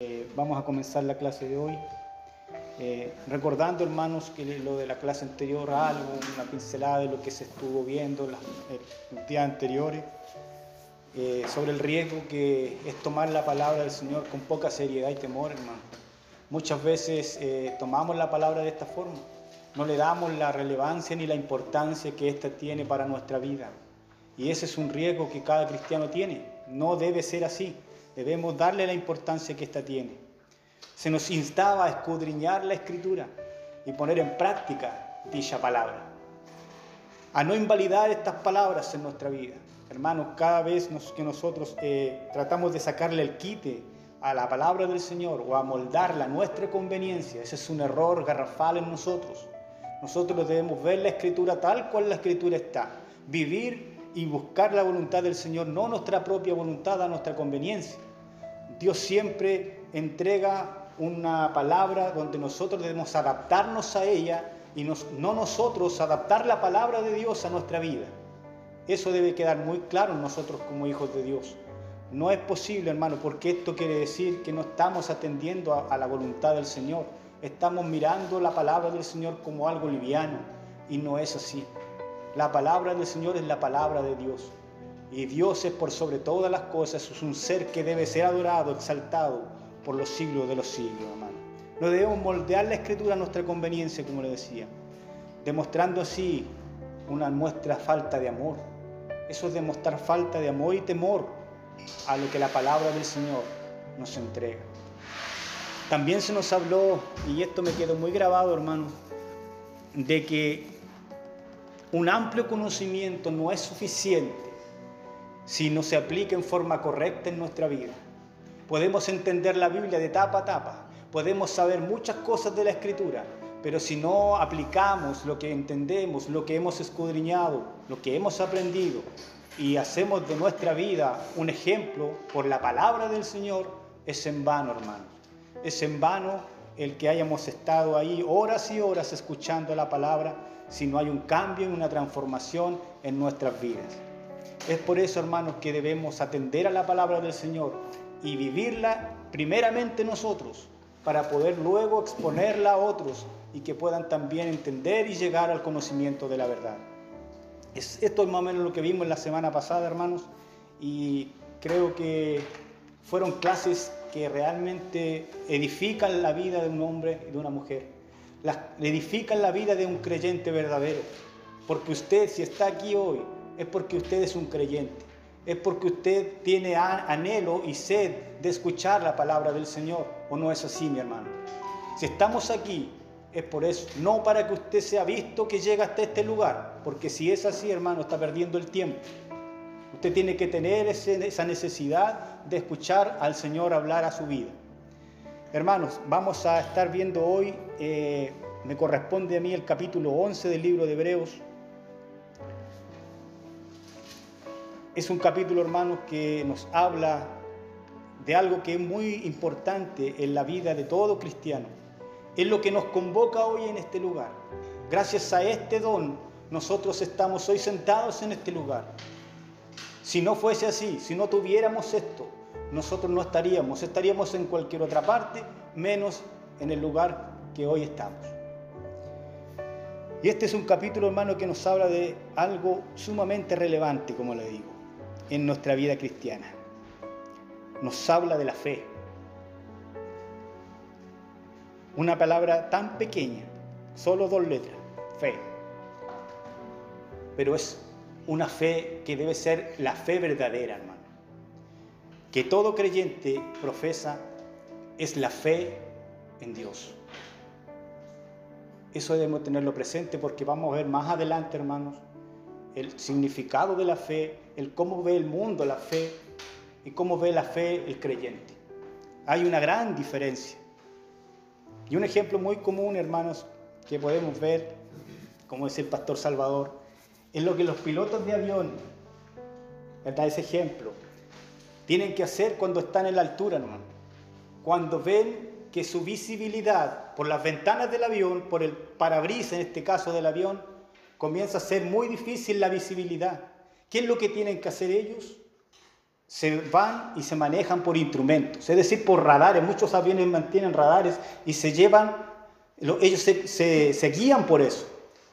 Eh, vamos a comenzar la clase de hoy. Eh, recordando, hermanos, que lo de la clase anterior, algo, una pincelada de lo que se estuvo viendo los días anteriores, eh, sobre el riesgo que es tomar la palabra del Señor con poca seriedad y temor, hermano. Muchas veces tomamos la palabra de esta forma, no le damos la relevancia ni la importancia que ésta tiene para nuestra vida. Y ese es un riesgo que cada cristiano tiene. No debe ser así. Debemos darle la importancia que ésta tiene. Se nos instaba a escudriñar la escritura y poner en práctica dicha palabra. A no invalidar estas palabras en nuestra vida. Hermanos, cada vez que nosotros eh, tratamos de sacarle el quite a la palabra del Señor o a moldarla a nuestra conveniencia, ese es un error garrafal en nosotros. Nosotros debemos ver la escritura tal cual la escritura está, vivir y buscar la voluntad del Señor, no nuestra propia voluntad a nuestra conveniencia. Dios siempre entrega una palabra donde nosotros debemos adaptarnos a ella y no nosotros adaptar la palabra de Dios a nuestra vida. Eso debe quedar muy claro en nosotros como hijos de Dios. No es posible, hermano, porque esto quiere decir que no estamos atendiendo a, a la voluntad del Señor. Estamos mirando la palabra del Señor como algo liviano y no es así. La palabra del Señor es la palabra de Dios. Y Dios es por sobre todas las cosas, es un ser que debe ser adorado, exaltado por los siglos de los siglos, hermano. No debemos moldear la escritura a nuestra conveniencia, como le decía, demostrando así una nuestra falta de amor. Eso es demostrar falta de amor y temor a lo que la palabra del Señor nos entrega. También se nos habló, y esto me quedó muy grabado, hermano, de que un amplio conocimiento no es suficiente si no se aplica en forma correcta en nuestra vida. Podemos entender la Biblia de tapa a tapa, podemos saber muchas cosas de la Escritura, pero si no aplicamos lo que entendemos, lo que hemos escudriñado, lo que hemos aprendido y hacemos de nuestra vida un ejemplo por la palabra del Señor, es en vano, hermano. Es en vano el que hayamos estado ahí horas y horas escuchando la palabra si no hay un cambio y una transformación en nuestras vidas. Es por eso, hermanos, que debemos atender a la palabra del Señor y vivirla primeramente nosotros, para poder luego exponerla a otros y que puedan también entender y llegar al conocimiento de la verdad. esto es más o menos lo que vimos la semana pasada, hermanos, y creo que fueron clases que realmente edifican la vida de un hombre y de una mujer, edifican la vida de un creyente verdadero, porque usted si está aquí hoy, es porque usted es un creyente, es porque usted tiene anhelo y sed de escuchar la palabra del Señor, ¿o no es así, mi hermano? Si estamos aquí, es por eso, no para que usted sea visto que llega hasta este lugar, porque si es así, hermano, está perdiendo el tiempo. Usted tiene que tener esa necesidad de escuchar al Señor hablar a su vida. Hermanos, vamos a estar viendo hoy, eh, me corresponde a mí el capítulo 11 del libro de Hebreos, Es un capítulo, hermanos, que nos habla de algo que es muy importante en la vida de todo cristiano. Es lo que nos convoca hoy en este lugar. Gracias a este don, nosotros estamos hoy sentados en este lugar. Si no fuese así, si no tuviéramos esto, nosotros no estaríamos, estaríamos en cualquier otra parte, menos en el lugar que hoy estamos. Y este es un capítulo, hermano, que nos habla de algo sumamente relevante, como le digo en nuestra vida cristiana. Nos habla de la fe. Una palabra tan pequeña, solo dos letras, fe. Pero es una fe que debe ser la fe verdadera, hermano. Que todo creyente profesa es la fe en Dios. Eso debemos tenerlo presente porque vamos a ver más adelante, hermanos, el significado de la fe, el cómo ve el mundo la fe y cómo ve la fe el creyente. Hay una gran diferencia. Y un ejemplo muy común, hermanos, que podemos ver, como dice el pastor Salvador, es lo que los pilotos de avión, ¿verdad? Ese ejemplo, tienen que hacer cuando están en la altura, hermano. Cuando ven que su visibilidad por las ventanas del avión, por el parabrisas en este caso del avión, comienza a ser muy difícil la visibilidad. ¿Qué es lo que tienen que hacer ellos? se van y se manejan por instrumentos, es decir, por radares. Muchos aviones mantienen radares y se llevan, ellos se, se guían por eso,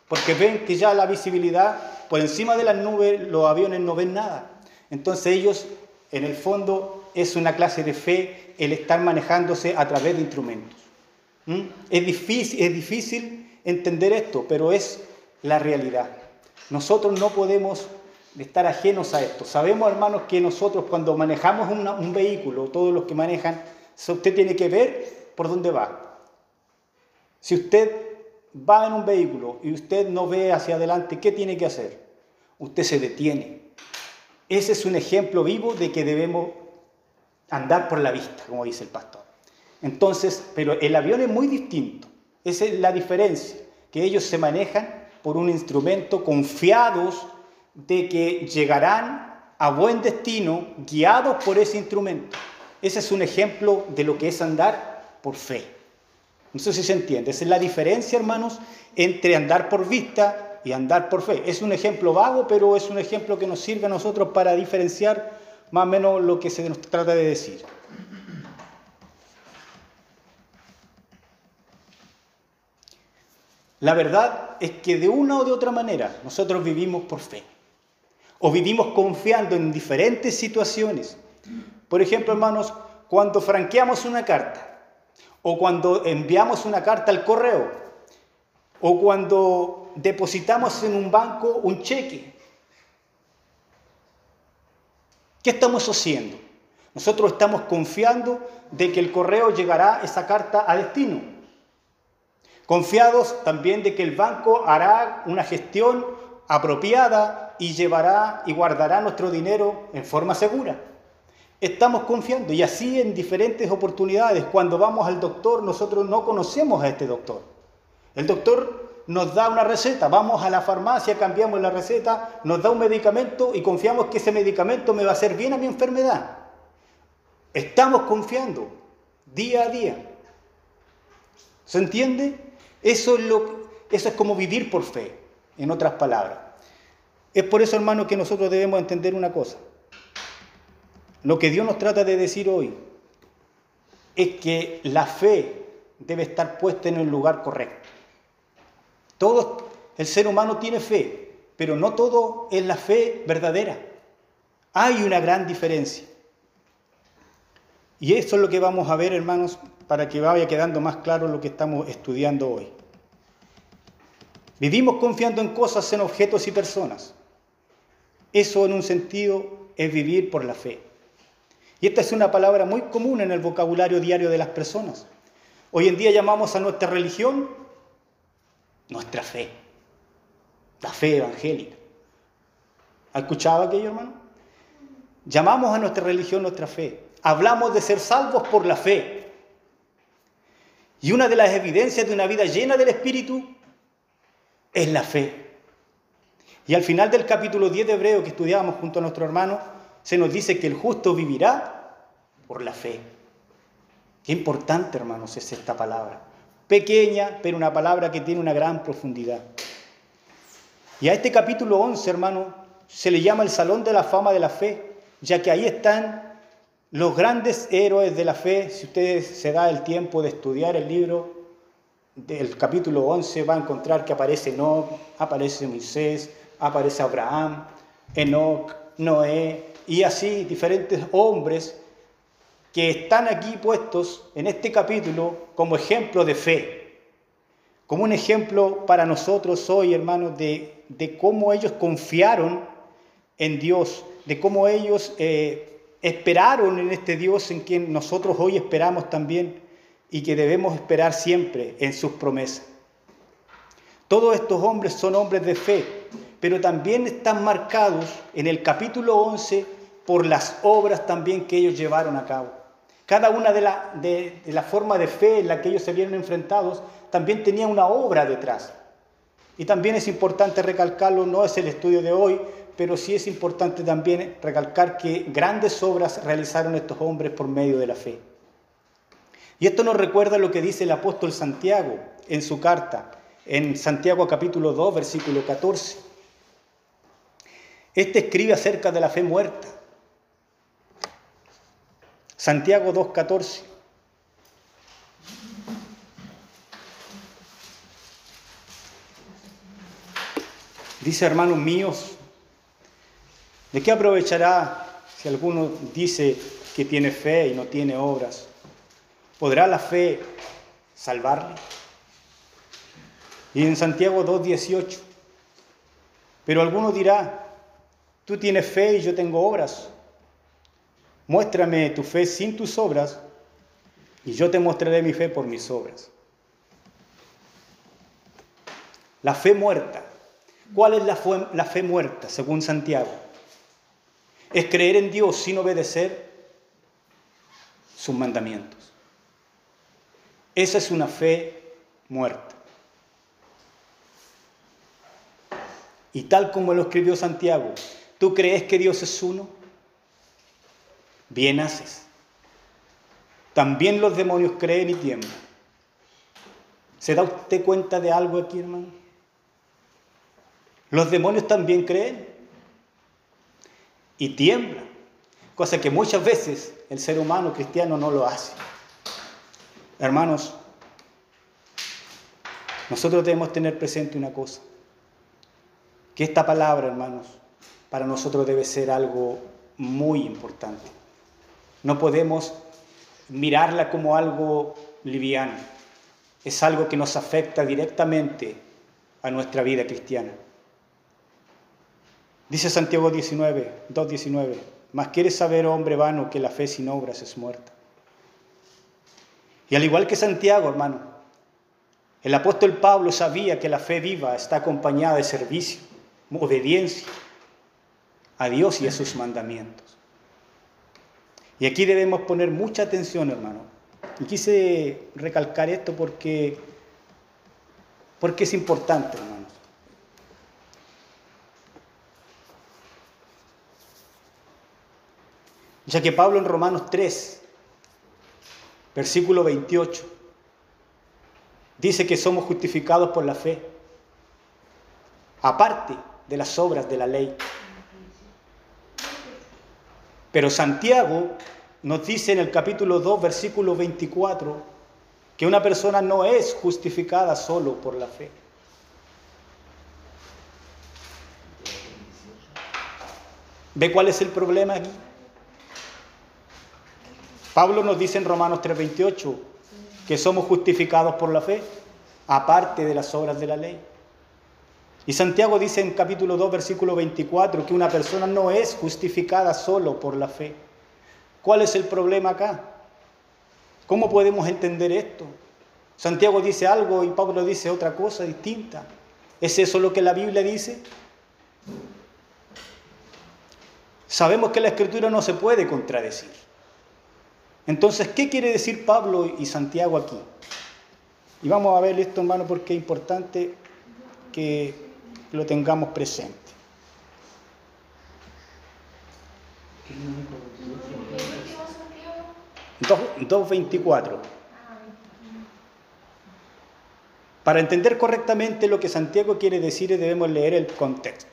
porque ven que ya la visibilidad por encima de las nubes, los aviones no ven nada. Entonces ellos, en el fondo, es una clase de fe el estar manejándose a través de instrumentos. ¿Mm? Es, difícil, es difícil entender esto, pero es la realidad. Nosotros no podemos estar ajenos a esto. Sabemos, hermanos, que nosotros cuando manejamos un vehículo, todos los que manejan, usted tiene que ver por dónde va. Si usted va en un vehículo y usted no ve hacia adelante, ¿qué tiene que hacer? Usted se detiene. Ese es un ejemplo vivo de que debemos andar por la vista, como dice el pastor. Entonces, pero el avión es muy distinto. Esa es la diferencia, que ellos se manejan por un instrumento confiados de que llegarán a buen destino guiados por ese instrumento. Ese es un ejemplo de lo que es andar por fe. No sé si se entiende. Esa es la diferencia, hermanos, entre andar por vista y andar por fe. Es un ejemplo vago, pero es un ejemplo que nos sirve a nosotros para diferenciar más o menos lo que se nos trata de decir. La verdad es que de una o de otra manera nosotros vivimos por fe o vivimos confiando en diferentes situaciones. Por ejemplo, hermanos, cuando franqueamos una carta o cuando enviamos una carta al correo o cuando depositamos en un banco un cheque ¿Qué estamos haciendo? Nosotros estamos confiando de que el correo llegará esa carta a destino. Confiados también de que el banco hará una gestión apropiada y llevará y guardará nuestro dinero en forma segura. Estamos confiando y así en diferentes oportunidades. Cuando vamos al doctor, nosotros no conocemos a este doctor. El doctor nos da una receta, vamos a la farmacia, cambiamos la receta, nos da un medicamento y confiamos que ese medicamento me va a hacer bien a mi enfermedad. Estamos confiando día a día. ¿Se entiende? Eso es, eso es como vivir por fe, en otras palabras. Es por eso, hermano, que nosotros debemos entender una cosa. Lo que Dios nos trata de decir hoy es que la fe debe estar puesta en el lugar correcto. Todo el ser humano tiene fe, pero no todo es la fe verdadera. Hay una gran diferencia. Y eso es lo que vamos a ver, hermanos, para que vaya quedando más claro lo que estamos estudiando hoy. Vivimos confiando en cosas, en objetos y personas. Eso en un sentido es vivir por la fe. Y esta es una palabra muy común en el vocabulario diario de las personas. Hoy en día llamamos a nuestra religión nuestra fe, la fe evangélica. ¿Ha escuchado aquello, hermano? Llamamos a nuestra religión nuestra fe. Hablamos de ser salvos por la fe. Y una de las evidencias de una vida llena del Espíritu es la fe. Y al final del capítulo 10 de Hebreo que estudiábamos junto a nuestro hermano, se nos dice que el justo vivirá por la fe. Qué importante, hermanos, es esta palabra pequeña, pero una palabra que tiene una gran profundidad. Y a este capítulo 11, hermano, se le llama el Salón de la Fama de la Fe, ya que ahí están los grandes héroes de la fe. Si usted se da el tiempo de estudiar el libro del capítulo 11, va a encontrar que aparece Enoch, aparece Moisés, aparece Abraham, Enoch, Noé, y así diferentes hombres que están aquí puestos en este capítulo como ejemplo de fe, como un ejemplo para nosotros hoy, hermanos, de, cómo ellos confiaron en Dios, de cómo ellos eh, esperaron en este Dios en quien nosotros hoy esperamos también y que debemos esperar siempre en sus promesas. Todos estos hombres son hombres de fe, pero también están marcados en el capítulo 11 por las obras también que ellos llevaron a cabo. Cada una de la, de, la forma de fe en la que ellos se vieron enfrentados también tenía una obra detrás. Y también es importante recalcarlo, no es el estudio de hoy, pero sí es importante también recalcar que grandes obras realizaron estos hombres por medio de la fe. Y esto nos recuerda lo que dice el apóstol Santiago en su carta, en Santiago capítulo 2, versículo 14. Este escribe acerca de la fe muerta Santiago 2.14. Dice, hermanos míos, ¿de qué aprovechará si alguno dice que tiene fe y no tiene obras? ¿Podrá la fe salvarle? Y en Santiago 2.18, pero alguno dirá, tú tienes fe y yo tengo obras. Muéstrame tu fe sin tus obras y yo te mostraré mi fe por mis obras. La fe muerta. ¿Cuál es la fe, muerta según Santiago? Es creer en Dios sin obedecer sus mandamientos. Esa es una fe muerta. Y tal como lo escribió Santiago, ¿tú crees que Dios es uno? Bien haces. También los demonios creen y tiemblan. ¿Se da usted cuenta de algo aquí, hermano? Los demonios también creen y tiemblan, cosa que muchas veces el ser humano cristiano no lo hace. Hermanos, nosotros debemos tener presente una cosa, que esta palabra, hermanos, para nosotros debe ser algo muy importante. No podemos mirarla como algo liviano. Es algo que nos afecta directamente a nuestra vida cristiana. Dice Santiago 19, 2.19, mas quieres saber, hombre vano, que la fe sin obras es muerta. Y al igual que Santiago, hermano, el apóstol Pablo sabía que la fe viva está acompañada de servicio, obediencia a Dios y a sus mandamientos. Y aquí debemos poner mucha atención, hermano. Y quise recalcar esto porque, porque es importante, hermanos. Ya que Pablo en Romanos 3, versículo 28, dice que somos justificados por la fe, aparte de las obras de la ley. Pero Santiago nos dice en el capítulo 2, versículo 24, que una persona no es justificada solo por la fe. ¿Ve cuál es el problema aquí? Pablo nos dice en Romanos 3:28 que somos justificados por la fe, aparte de las obras de la ley. Y Santiago dice en capítulo 2, versículo 24, que una persona no es justificada solo por la fe. ¿Cuál es el problema acá? ¿Cómo podemos entender esto? Santiago dice algo y Pablo dice otra cosa distinta. ¿Es eso lo que la Biblia dice? Sabemos que la escritura no se puede contradecir. Entonces, ¿qué quiere decir Pablo y Santiago aquí? Y vamos a ver esto, hermano, porque es importante que lo tengamos presente. 2.24. Para entender correctamente lo que Santiago quiere decir debemos leer el contexto.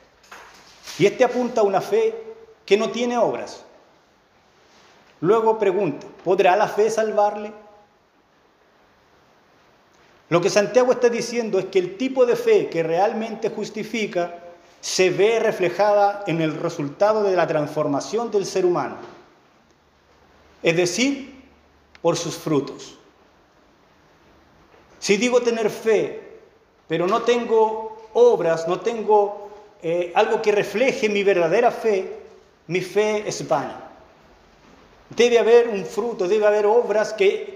Y este apunta a una fe que no tiene obras. Luego pregunta, ¿podrá la fe salvarle? Lo que Santiago está diciendo es que el tipo de fe que realmente justifica se ve reflejada en el resultado de la transformación del ser humano, es decir, por sus frutos. Si digo tener fe, pero no tengo obras, no tengo eh, algo que refleje mi verdadera fe, mi fe es vana. Debe haber un fruto, debe haber obras que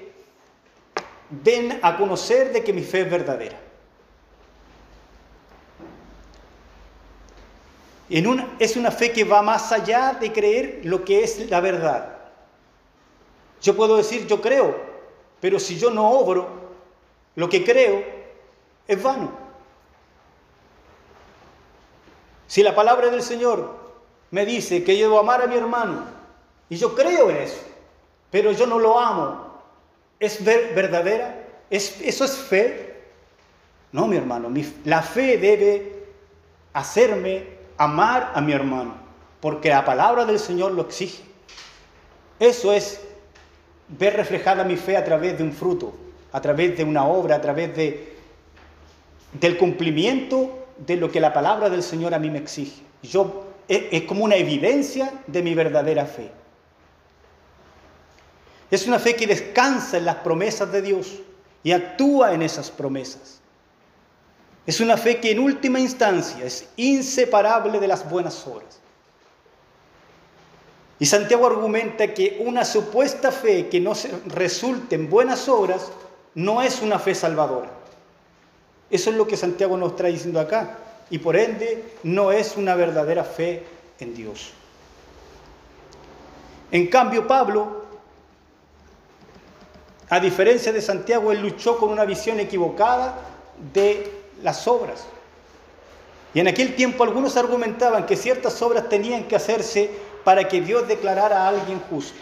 den a conocer de que mi fe es verdadera. Es una fe que va más allá de creer lo que es la verdad. Yo puedo decir, yo creo, pero si yo no obro lo que creo, es vano. Si la palabra del Señor me dice que yo debo amar a mi hermano, y yo creo en eso, pero yo no lo amo, ¿Es verdadera? ¿Es, ¿Eso es fe? No, mi hermano, la fe debe hacerme amar a mi hermano, porque la palabra del Señor lo exige. Eso es ver reflejada mi fe a través de un fruto, a través de una obra, a través de, del cumplimiento de lo que la palabra del Señor a mí me exige. Yo, es como una evidencia de mi verdadera fe. Es una fe que descansa en las promesas de Dios y actúa en esas promesas. Es una fe que en última instancia es inseparable de las buenas obras. Y Santiago argumenta que una supuesta fe que no resulte en buenas obras no es una fe salvadora. Eso es lo que Santiago nos está diciendo acá. Y por ende no es una verdadera fe en Dios. En cambio, Pablo a diferencia de Santiago, él luchó con una visión equivocada de las obras. Y en aquel tiempo algunos argumentaban que ciertas obras tenían que hacerse para que Dios declarara a alguien justo.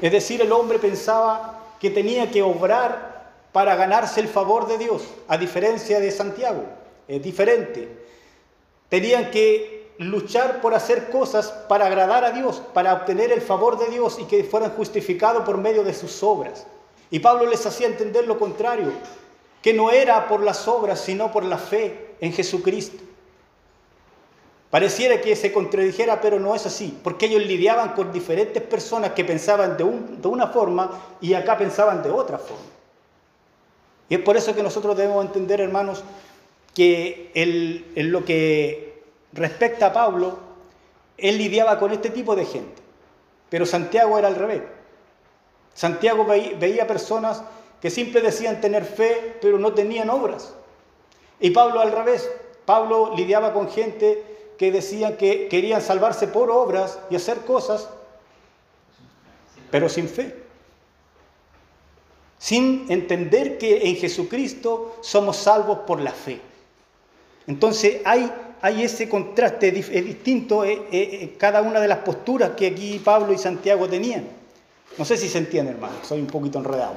Es decir, el hombre pensaba que tenía que obrar para ganarse el favor de Dios, a diferencia de Santiago. Es diferente. Tenían que luchar por hacer cosas para agradar a Dios, para obtener el favor de Dios y que fueran justificados por medio de sus obras. Y Pablo les hacía entender lo contrario, que no era por las obras, sino por la fe en Jesucristo. Pareciera que se contradijera, pero no es así, porque ellos lidiaban con diferentes personas que pensaban de, una forma y acá pensaban de otra forma. Y es por eso que nosotros debemos entender, hermanos, que en lo que respecto a Pablo, él lidiaba con este tipo de gente, pero Santiago era al revés. Santiago veía personas que siempre decían tener fe, pero no tenían obras. Y Pablo al revés. Pablo lidiaba con gente que decían que querían salvarse por obras y hacer cosas, pero sin fe. Sin entender que en Jesucristo somos salvos por la fe. Entonces hay hay ese contraste, es distinto eh, eh, eh, cada una de las posturas que aquí Pablo y Santiago tenían. No sé si se entiende, hermano, soy un poquito enredado.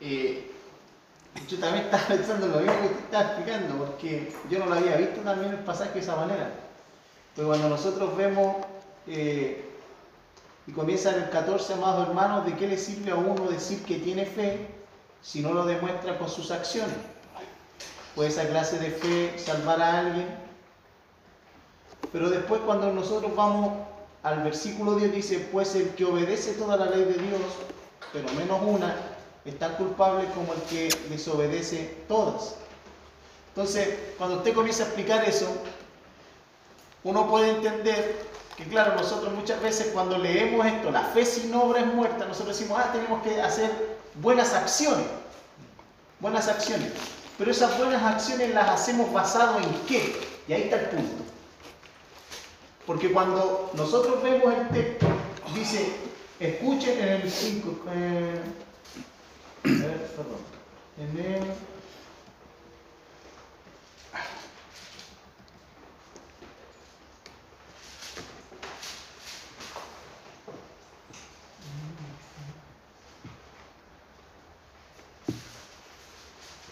yo también estaba pensando lo mismo que te estaba explicando, porque yo no lo había visto también el pasaje de esa manera. Pero cuando nosotros vemos, y comienza en el 14, amados hermanos, ¿de qué le sirve a uno decir que tiene fe si no lo demuestra con sus acciones? ¿Puede esa clase de fe salvar a alguien? Pero después cuando nosotros vamos al versículo 10 dice, pues el que obedece toda la ley de Dios, pero menos una, es tan culpable como el que desobedece todas. Entonces, cuando usted comienza a explicar eso, uno puede entender que, claro, nosotros muchas veces cuando leemos esto, la fe sin obra es muerta, nosotros decimos, ah, tenemos que hacer buenas acciones. Buenas acciones. Pero esas buenas acciones las hacemos basado en qué? Y ahí está el punto. Porque cuando nosotros vemos el texto, dice, escuchen en el 5, eh, perdón, en el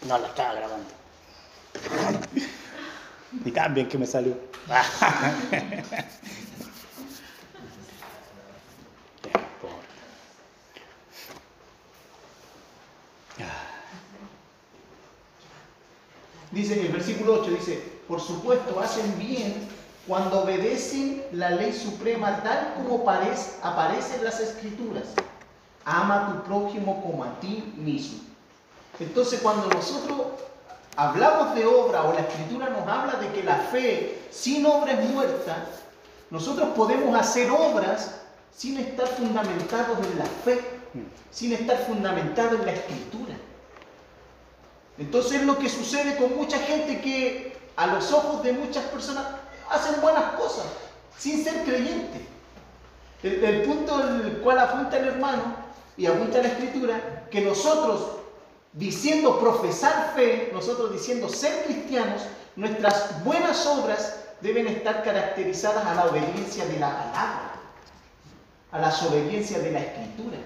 No la estaba grabando. Y tan bien que me salió. Dice el versículo 8, dice, por supuesto hacen bien cuando obedecen la ley suprema tal como aparece en las escrituras. Ama a tu prójimo como a ti mismo. Entonces cuando nosotros hablamos de obra o la escritura nos habla de que la fe sin obra es muerta, nosotros podemos hacer obras sin estar fundamentados en la fe, sin estar fundamentados en la escritura. Entonces es lo que sucede con mucha gente que a los ojos de muchas personas hacen buenas cosas sin ser creyentes. El, el punto al cual apunta el hermano y apunta la escritura, que nosotros diciendo profesar fe, nosotros diciendo ser cristianos, nuestras buenas obras deben estar caracterizadas a la obediencia de la palabra, a la obediencia de la escritura.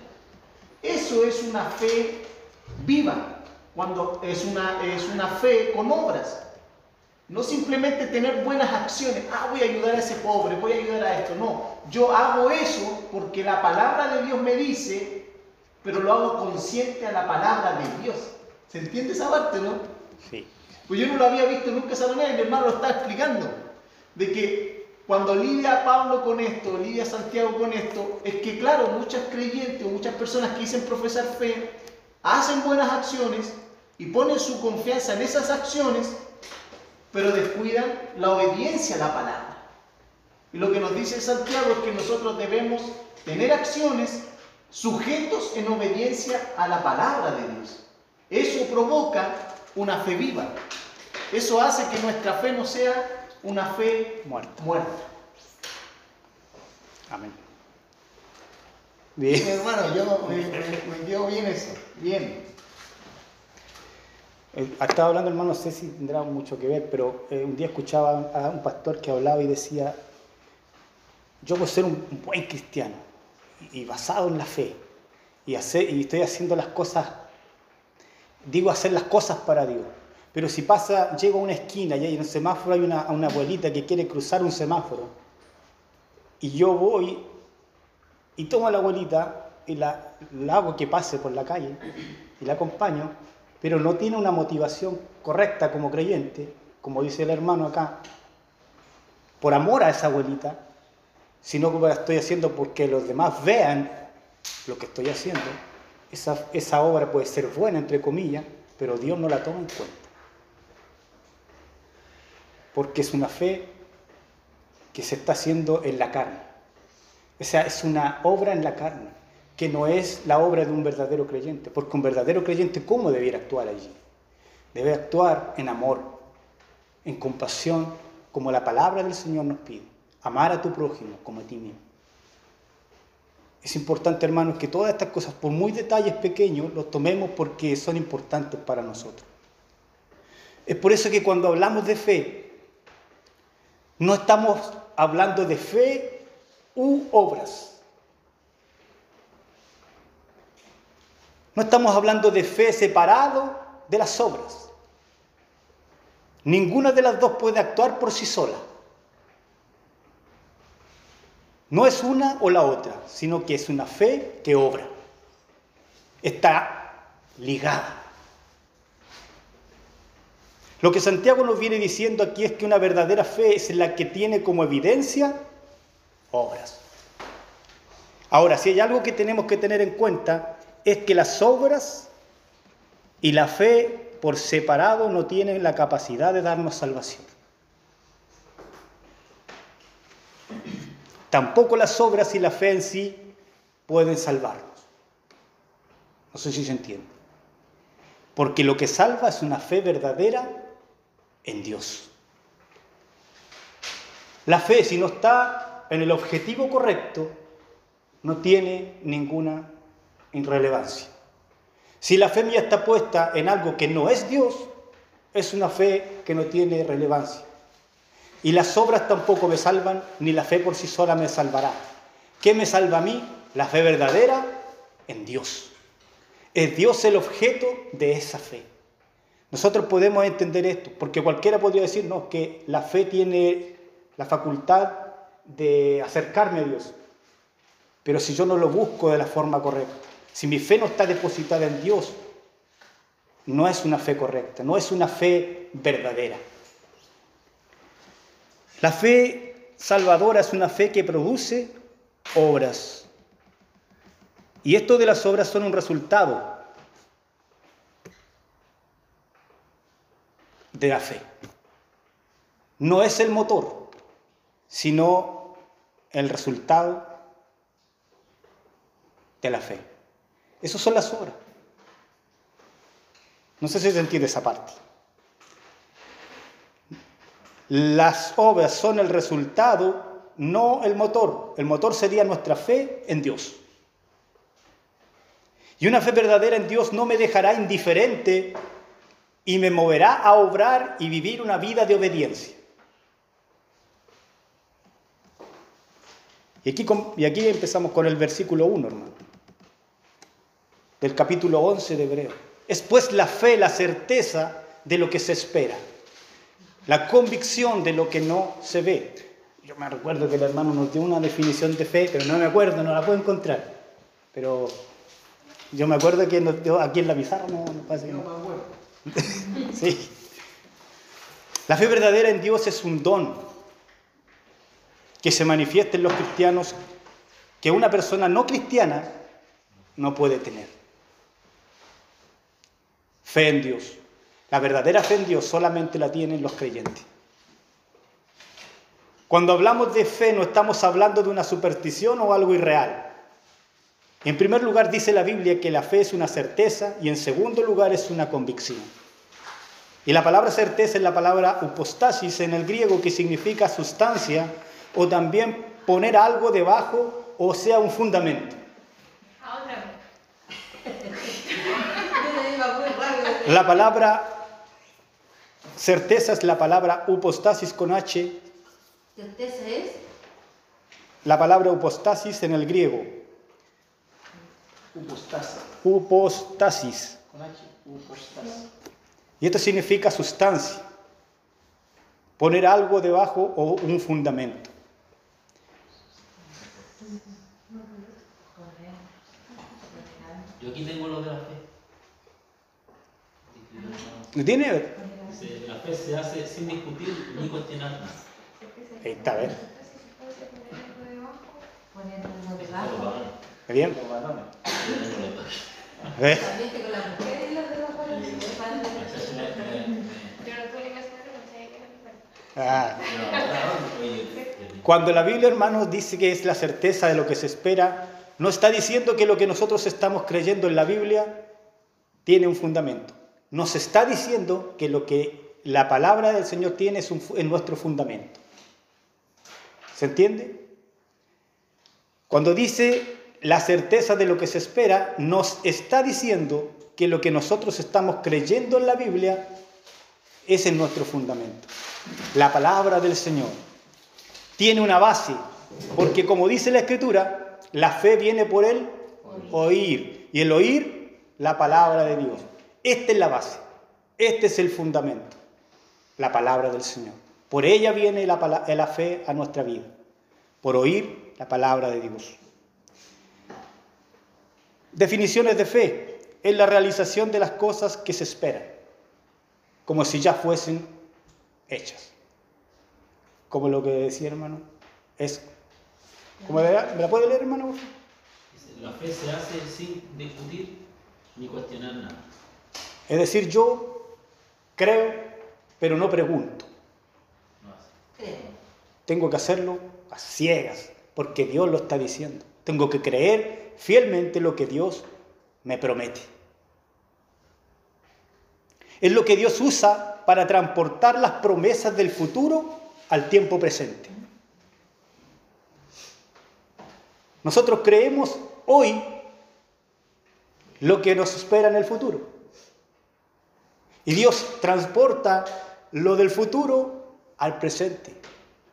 Eso es una fe viva, cuando es una, es una fe con obras. No simplemente tener buenas acciones, ah, voy a ayudar a ese pobre, voy a ayudar a esto. No, yo hago eso porque la palabra de Dios me dice, pero lo hago consciente a la palabra de Dios. ¿Se entiende esa parte, no? Sí. Pues yo no lo había visto nunca esa manera y mi hermano lo está explicando. De que cuando lidia Pablo con esto, lidia Santiago con esto, es que claro, muchas creyentes o muchas personas que dicen profesar fe, hacen buenas acciones y ponen su confianza en esas acciones, pero descuidan la obediencia a la palabra. Y lo que nos dice Santiago es que nosotros debemos tener acciones sujetos en obediencia a la palabra de Dios. Eso provoca una fe viva. Eso hace que nuestra fe no sea una fe Muerta. muerta. Amén. Bien, Bien. hermano, yo me, me- me quedó bien eso. Bien. Eh, Estaba hablando, hermano, no sé si tendrá mucho que ver, pero eh, un día escuchaba a un pastor que hablaba y decía, yo por ser un buen cristiano y basado en la fe, y, estoy haciendo las cosas, digo hacer las cosas para Dios, pero si pasa, llego a una esquina y hay el semáforo hay una, una abuelita que quiere cruzar un semáforo, y yo voy y tomo a la abuelita y la, la hago que pase por la calle y la acompaño, pero no tiene una motivación correcta como creyente, como dice el hermano acá, por amor a esa abuelita, sino que lo estoy haciendo porque los demás vean lo que estoy haciendo. Esa, esa obra puede ser buena, entre comillas, pero Dios no la toma en cuenta. Porque es una fe que se está haciendo en la carne. O sea, es una obra en la carne, que no es la obra de un verdadero creyente. Porque un verdadero creyente, ¿cómo debiera actuar allí? Debe actuar en amor, en compasión, como la palabra del Señor nos pide. Amar a tu prójimo como a ti mismo. Es importante, hermanos, que todas estas cosas, por muy detalles pequeños, los tomemos porque son importantes para nosotros. Es por eso que cuando hablamos de fe, no estamos hablando de fe u obras. No estamos hablando de fe separado de las obras. Ninguna de las dos puede actuar por sí sola. No es una o la otra, sino que es una fe que obra. Está ligada. Lo que Santiago nos viene diciendo aquí es que una verdadera fe es la que tiene como evidencia obras. Ahora, si hay algo que tenemos que tener en cuenta es que las obras y la fe por separado no tienen la capacidad de darnos salvación. Tampoco las obras y la fe en sí pueden salvarnos. No sé si se entiende. Porque lo que salva es una fe verdadera en Dios. La fe, si no está en el objetivo correcto, no tiene ninguna irrelevancia. Si la fe mía está puesta en algo que no es Dios, es una fe que no tiene relevancia. Y las obras tampoco me salvan, ni la fe por sí sola me salvará. ¿Qué me salva a mí? La fe verdadera en Dios. Es Dios el objeto de esa fe. Nosotros podemos entender esto, porque cualquiera podría decirnos que la fe tiene la facultad de acercarme a Dios. Pero si yo no lo busco de la forma correcta, si mi fe no está depositada en Dios, no es una fe correcta, no es una fe verdadera. La fe salvadora es una fe que produce obras. Y esto de las obras son un resultado de la fe. No es el motor, sino el resultado de la fe. Esas son las obras. No sé si se entiende esa parte. Las obras son el resultado, no el motor. El motor sería nuestra fe en Dios. Y una fe verdadera en Dios no me dejará indiferente y me moverá a obrar y vivir una vida de obediencia. Y aquí, y aquí empezamos con el versículo 1, hermano, del capítulo 11 de Hebreo. Es pues la fe, la certeza de lo que se espera. La convicción de lo que no se ve. Yo me recuerdo que el hermano nos dio una definición de fe, pero no me acuerdo, no la puedo encontrar. Pero yo me acuerdo que nos dio aquí en la pizarra, no, no pasa No me acuerdo. Sí. La fe verdadera en Dios es un don que se manifiesta en los cristianos que una persona no cristiana no puede tener. Fe en Dios. La verdadera fe en Dios solamente la tienen los creyentes. Cuando hablamos de fe no estamos hablando de una superstición o algo irreal. En primer lugar dice la Biblia que la fe es una certeza y en segundo lugar es una convicción. Y la palabra certeza es la palabra upostasis en el griego que significa sustancia o también poner algo debajo o sea un fundamento. La palabra certeza es la palabra upostasis con H. Certeza es La palabra upostasis en el griego. Upostasa. Upostasis. Con H. Upostasa. Y esto significa sustancia. Poner algo debajo o un fundamento. Yo aquí tengo lo de la fe. ¿Lo tiene? Dice, la fe se hace sin discutir ni cuestionar. Ahí está, pagan. ¿Está bien? Mi parte. Ah. Cuando la Biblia, hermanos, dice que es la certeza de lo que se espera, no está diciendo que lo que nosotros estamos creyendo en la Biblia tiene un fundamento. Nos está diciendo que lo que la palabra del Señor tiene es, un es nuestro fundamento. ¿Se entiende? Cuando dice la certeza de lo que se espera, nos está diciendo que lo que nosotros estamos creyendo en la Biblia es en nuestro fundamento. La palabra del Señor tiene una base, porque como dice la Escritura, la fe viene por el oír, y el oír la palabra de Dios. Esta es la base, este es el fundamento, la palabra del Señor. Por ella viene la, fe a nuestra vida, por oír la palabra de Dios. Definiciones de fe es la realización de las cosas que se esperan, como si ya fuesen hechas como lo que decía hermano, es, ¿me la puede leer hermano? la fe se hace sin discutir ni cuestionar nada. Es decir, yo creo, pero no pregunto. Tengo que hacerlo a ciegas, porque Dios lo está diciendo. Tengo que creer fielmente lo que Dios me promete. Es lo que Dios usa para transportar las promesas del futuro al tiempo presente. Nosotros creemos hoy lo que nos espera en el futuro. Y Dios transporta lo del futuro al presente.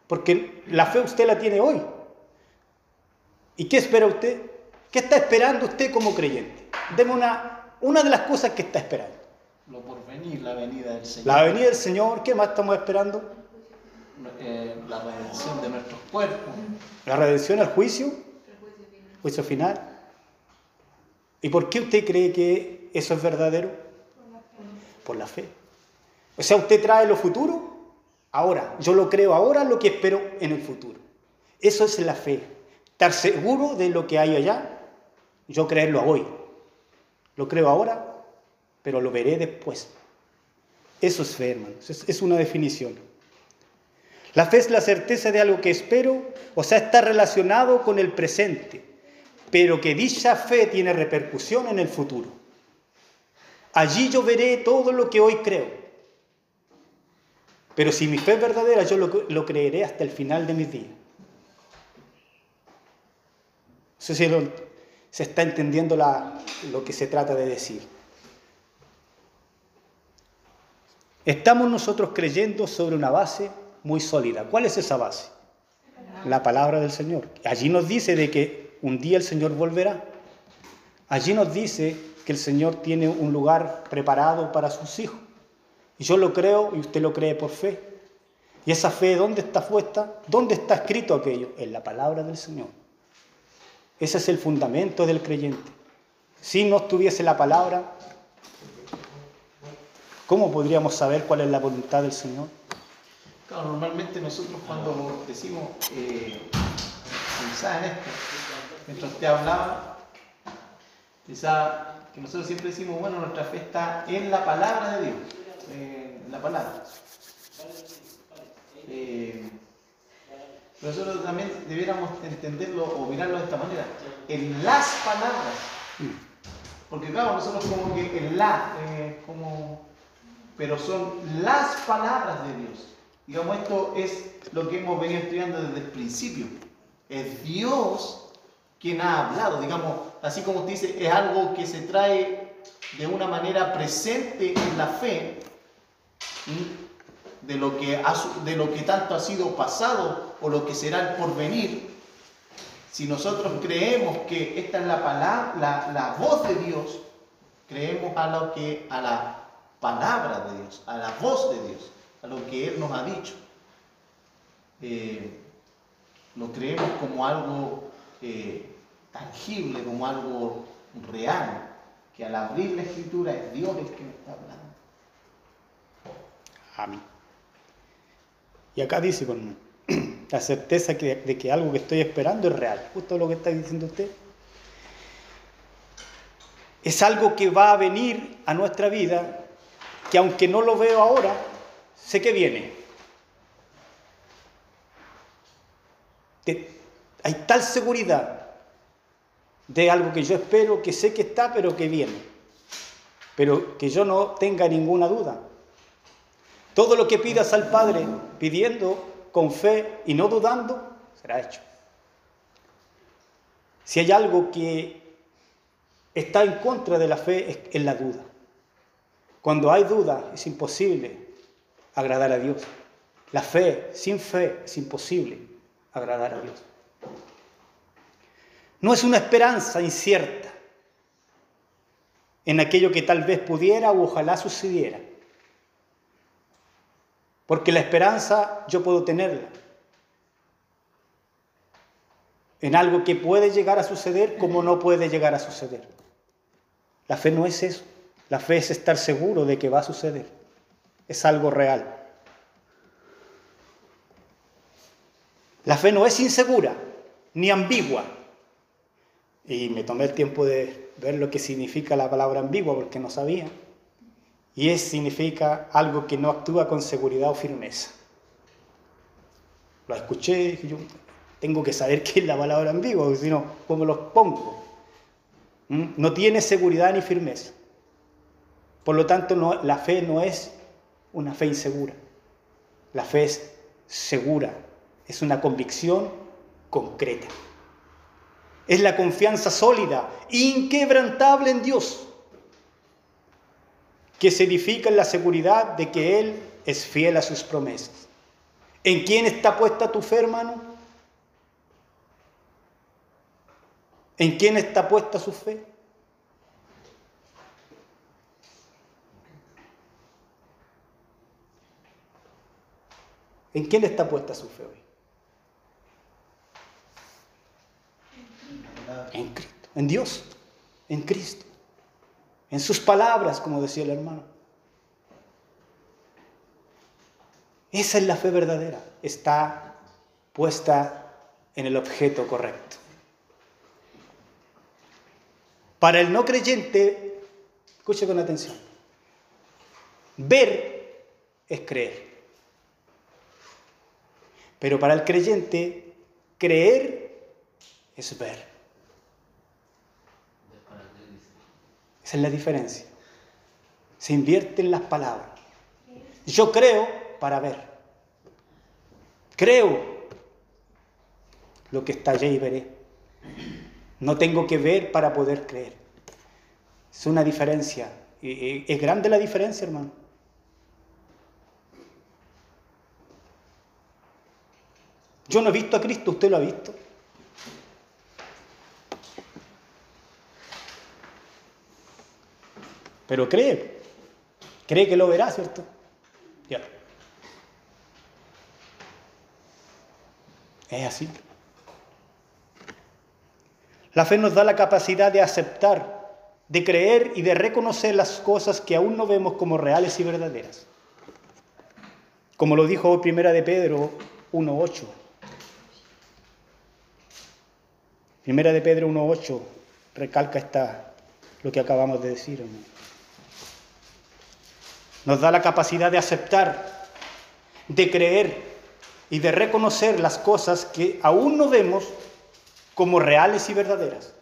Porque la fe usted la tiene hoy. ¿Y qué espera usted? ¿Qué está esperando usted como creyente? Deme una, una de las cosas que está esperando. Lo por venir, la venida del Señor. La venida del Señor, ¿qué más estamos esperando? Eh, la redención de nuestros cuerpos. La redención al juicio, juicio final. ¿Y por qué usted cree que eso es verdadero? Por la fe. O sea, usted trae lo futuro ahora. Yo lo creo ahora, lo que espero en el futuro. Eso es la fe. Estar seguro de lo que hay allá, yo creerlo hoy. Lo creo ahora, pero lo veré después. Eso es fe, hermanos. Es, una definición. La fe es la certeza de algo que espero, o sea, está relacionado con el presente, pero que dicha fe tiene repercusión en el futuro. Allí yo veré todo lo que hoy creo. Pero si mi fe es verdadera, yo lo, creeré hasta el final de mis días. Sé si lo- se está entendiendo lo que se trata de decir. Estamos nosotros creyendo sobre una base muy sólida. ¿Cuál es esa base? La palabra del Señor. Allí nos dice de que un día el Señor volverá. Allí nos dice que el Señor tiene un lugar preparado para sus hijos. Y yo lo creo y usted lo cree por fe. ¿Y esa fe dónde está puesta? ¿Dónde está escrito aquello? En la palabra del Señor. Ese es el fundamento del creyente. Si no estuviese la palabra, ¿cómo podríamos saber cuál es la voluntad del Señor? Claro, normalmente nosotros cuando decimos, eh, en esto, mientras usted hablaba, pensaba que nosotros siempre decimos, bueno, nuestra fe está en la palabra de Dios, en la palabra. Eh, nosotros también debiéramos entenderlo o mirarlo de esta manera, en las palabras. Porque claro, nosotros como que en la, eh, como, pero son las palabras de Dios. Digamos, esto es lo que hemos venido estudiando desde el principio. Es Dios quien ha hablado, digamos, así como usted dice, es algo que se trae de una manera presente en la fe, de lo, que ha de lo que tanto ha sido pasado o lo que será el porvenir. Si nosotros creemos que esta es la palabra, la, la voz de Dios, creemos a lo que a la palabra de Dios, a la voz de Dios, a lo que Él nos ha dicho. Eh, lo creemos como algo eh, tangible, como algo real, que al abrir la escritura es Dios el que nos está hablando. Amén. Y acá dice con la certeza de que algo que estoy esperando es real. Justo lo que está diciendo usted. Es algo que va a venir a nuestra vida, que aunque no lo veo ahora, sé que viene. Hay tal seguridad de algo que yo espero, que sé que está, pero que viene. Pero que yo no tenga ninguna duda. Todo lo que pidas al Padre, pidiendo con fe y no dudando, será hecho. Si hay algo que está en contra de la fe, es, la duda. Cuando hay duda, es imposible agradar a Dios. La fe, sin fe, es imposible agradar a Dios. No es una esperanza incierta en aquello que tal vez pudiera o ojalá sucediera. Porque la esperanza yo puedo tenerla en algo que puede llegar a suceder como no puede llegar a suceder. La fe no es eso. La fe es estar seguro de que va a suceder. Es algo real. La fe no es insegura ni ambigua. Y me tomé el tiempo de ver lo que significa la palabra ambigua porque no sabía. Y es significa algo que no actúa con seguridad o firmeza. Lo escuché dije yo, tengo que saber qué es la palabra ambigua, si no, ¿cómo los pongo? ¿Mm? No tiene seguridad ni firmeza. Por lo tanto, la fe no es una fe insegura. La fe es segura, es una convicción concreta. Es la confianza sólida, inquebrantable en Dios que se edifica en la seguridad de que Él es fiel a sus promesas. ¿En quién está puesta tu fe, hermano? ¿En quién está puesta su fe? ¿En quién está puesta su fe hoy? En Cristo, en Dios, en Cristo, en sus palabras, como decía el hermano. Esa es la fe verdadera, está puesta en el objeto correcto. Para el no creyente, escuche con atención, ver es creer. Pero para el creyente, creer es ver. Esa es la diferencia. Se invierte en las palabras. Yo creo para ver. Creo lo que está y veré. No tengo que ver para poder creer. Es una diferencia. Es grande la diferencia, hermano. Yo no he visto a Cristo, ¿usted lo ha visto? Pero cree, cree que lo verá, ¿cierto? Ya. Es así. La fe nos da la capacidad de aceptar, de creer y de reconocer las cosas que aún no vemos como reales y verdaderas. Como lo dijo Primera de Pedro 1.8. Primera de Pedro 1.8 recalca esta, lo que acabamos de decir. hermano. Nos da la capacidad de aceptar, de creer y de reconocer las cosas que aún no vemos como reales y verdaderas.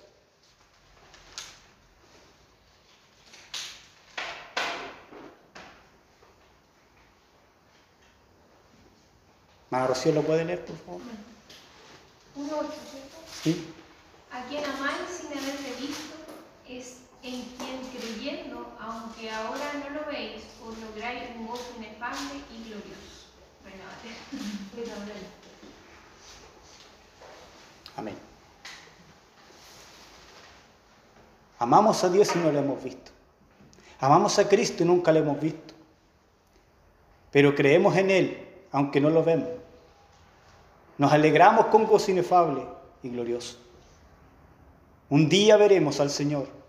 Mara Rocío, ¿lo puede leer, por favor? Uno ocho, ¿cierto? Sí. A quien amáis sin haberle visto es en quien creyendo, aunque ahora no lo veis, os lográis un gozo inefable y glorioso. Amén. Amamos a Dios y no lo hemos visto. Amamos a Cristo y nunca lo hemos visto. Pero creemos en Él, aunque no lo vemos. Nos alegramos con gozo inefable y glorioso. Un día veremos al Señor.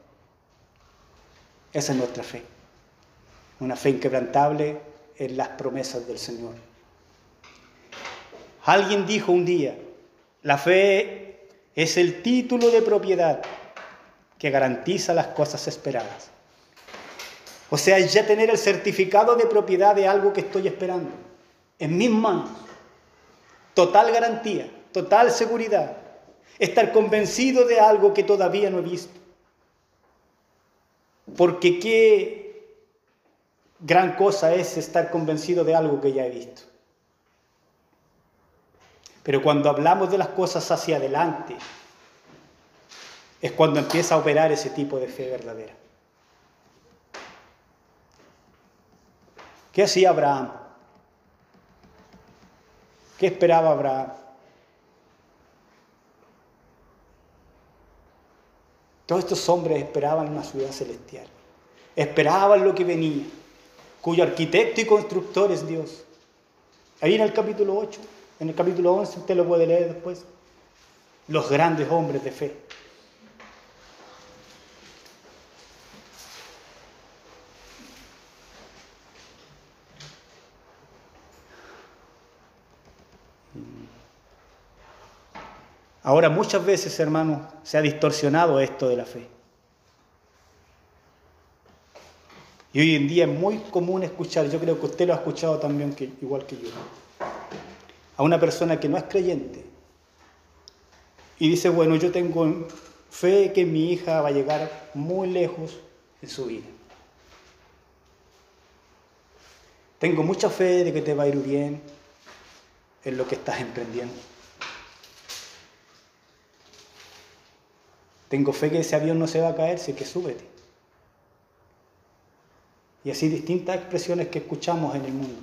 Esa es nuestra fe. Una fe inquebrantable en las promesas del Señor. Alguien dijo un día, la fe es el título de propiedad que garantiza las cosas esperadas. O sea, ya tener el certificado de propiedad de algo que estoy esperando en mis manos. Total garantía, total seguridad. Estar convencido de algo que todavía no he visto. Porque qué gran cosa es estar convencido de algo que ya he visto. Pero cuando hablamos de las cosas hacia adelante, es cuando empieza a operar ese tipo de fe verdadera. ¿Qué hacía Abraham? ¿Qué esperaba Abraham? Todos estos hombres esperaban una ciudad celestial. Esperaban lo que venía, cuyo arquitecto y constructor es Dios. Ahí en el capítulo 8, en el capítulo 11, usted lo puede leer después. Los grandes hombres de fe. Ahora muchas veces, hermanos, se ha distorsionado esto de la fe. Y hoy en día es muy común escuchar, yo creo que usted lo ha escuchado también, igual que yo, a una persona que no es creyente y dice, bueno, yo tengo fe que mi hija va a llegar muy lejos en su vida. Tengo mucha fe de que te va a ir bien en lo que estás emprendiendo. Tengo fe que ese avión no se va a caer, sí que súbete. Y así distintas expresiones que escuchamos en el mundo.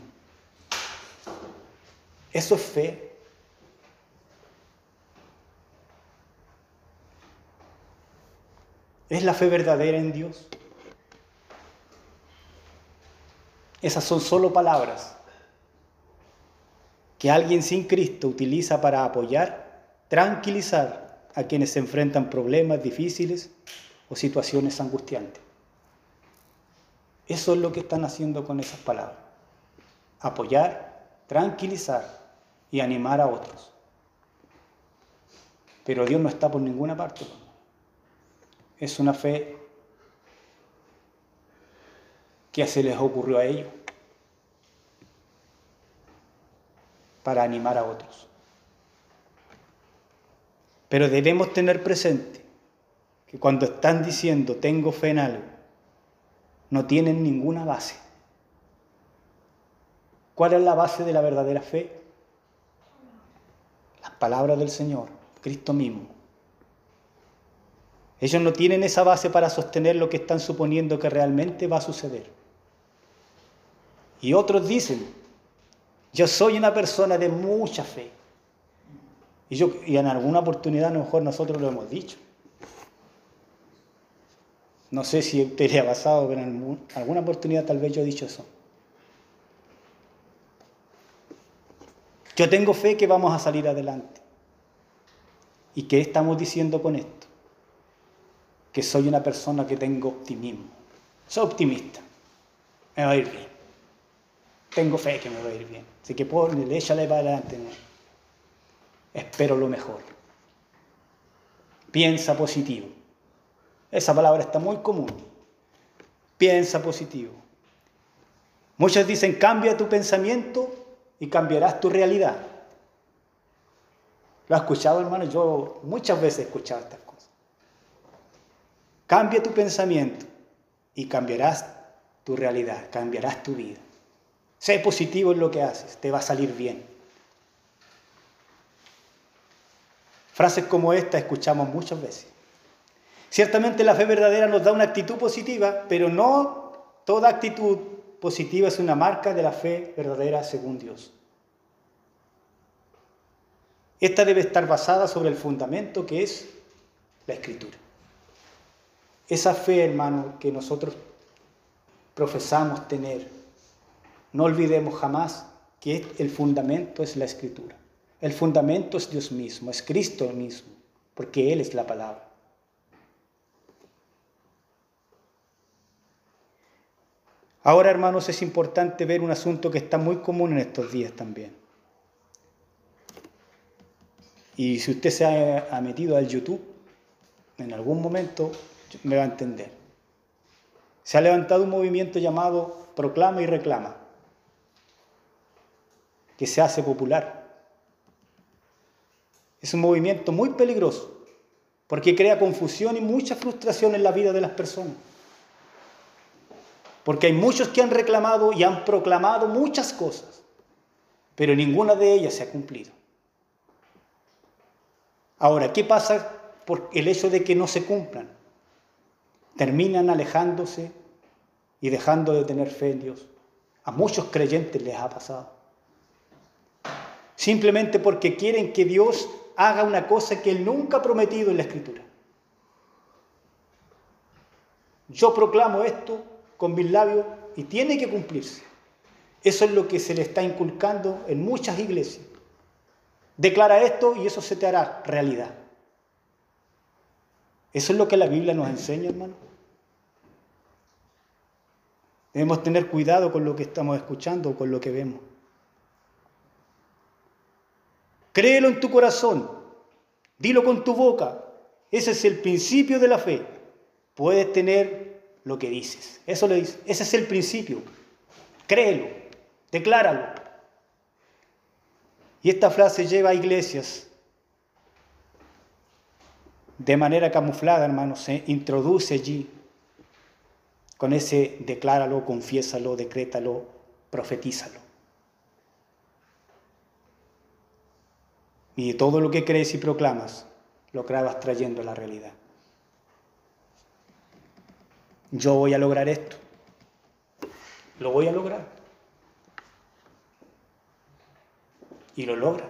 Eso es fe. ¿Es la fe verdadera en Dios? Esas son solo palabras que alguien sin Cristo utiliza para apoyar, tranquilizar a quienes se enfrentan problemas difíciles o situaciones angustiantes. Eso es lo que están haciendo con esas palabras. Apoyar, tranquilizar y animar a otros. Pero Dios no está por ninguna parte. Es una fe que se les ocurrió a ellos para animar a otros. Pero debemos tener presente que cuando están diciendo tengo fe en algo, no tienen ninguna base. ¿Cuál es la base de la verdadera fe? Las palabras del Señor, Cristo mismo. Ellos no tienen esa base para sostener lo que están suponiendo que realmente va a suceder. Y otros dicen, yo soy una persona de mucha fe. Y, yo, y en alguna oportunidad a lo mejor nosotros lo hemos dicho. No sé si usted le ha pasado, pero en alguna oportunidad tal vez yo he dicho eso. Yo tengo fe que vamos a salir adelante. ¿Y qué estamos diciendo con esto? Que soy una persona que tengo optimismo. Soy optimista. Me va a ir bien. Tengo fe que me va a ir bien. Así que ponle, échale para adelante. Espero lo mejor. Piensa positivo. Esa palabra está muy común. Piensa positivo. Muchos dicen, cambia tu pensamiento y cambiarás tu realidad. ¿Lo has escuchado, hermano? Yo muchas veces he escuchado estas cosas. Cambia tu pensamiento y cambiarás tu realidad, cambiarás tu vida. Sé positivo en lo que haces, te va a salir bien. Frases como esta escuchamos muchas veces. Ciertamente la fe verdadera nos da una actitud positiva, pero no toda actitud positiva es una marca de la fe verdadera según Dios. Esta debe estar basada sobre el fundamento que es la escritura. Esa fe, hermano, que nosotros profesamos tener, no olvidemos jamás que el fundamento es la escritura. El fundamento es Dios mismo, es Cristo mismo, porque Él es la palabra. Ahora, hermanos, es importante ver un asunto que está muy común en estos días también. Y si usted se ha, metido al YouTube, en algún momento me va a entender. Se ha levantado un movimiento llamado Proclama y Reclama, que se hace popular. Es un movimiento muy peligroso, porque crea confusión y mucha frustración en la vida de las personas. Porque hay muchos que han reclamado y han proclamado muchas cosas, pero ninguna de ellas se ha cumplido. Ahora, ¿qué pasa por el hecho de que no se cumplan? Terminan alejándose y dejando de tener fe en Dios. A muchos creyentes les ha pasado. Simplemente porque quieren que Dios haga una cosa que Él nunca ha prometido en la Escritura. Yo proclamo esto con mis labios y tiene que cumplirse. Eso es lo que se le está inculcando en muchas iglesias. Declara esto y eso se te hará realidad. Eso es lo que la Biblia nos enseña, hermano. Debemos tener cuidado con lo que estamos escuchando o con lo que vemos. Créelo en tu corazón, dilo con tu boca. Ese es el principio de la fe. Puedes tener lo que dices. Eso le dice. Ese es el principio. Créelo, decláralo. Y esta frase lleva a iglesias de manera camuflada, hermanos, se introduce allí con ese decláralo, confiésalo, decrétalo, profetízalo. Y todo lo que crees y proclamas, lo acabas trayendo a la realidad yo voy a lograr esto. Lo voy a lograr. Y lo logra,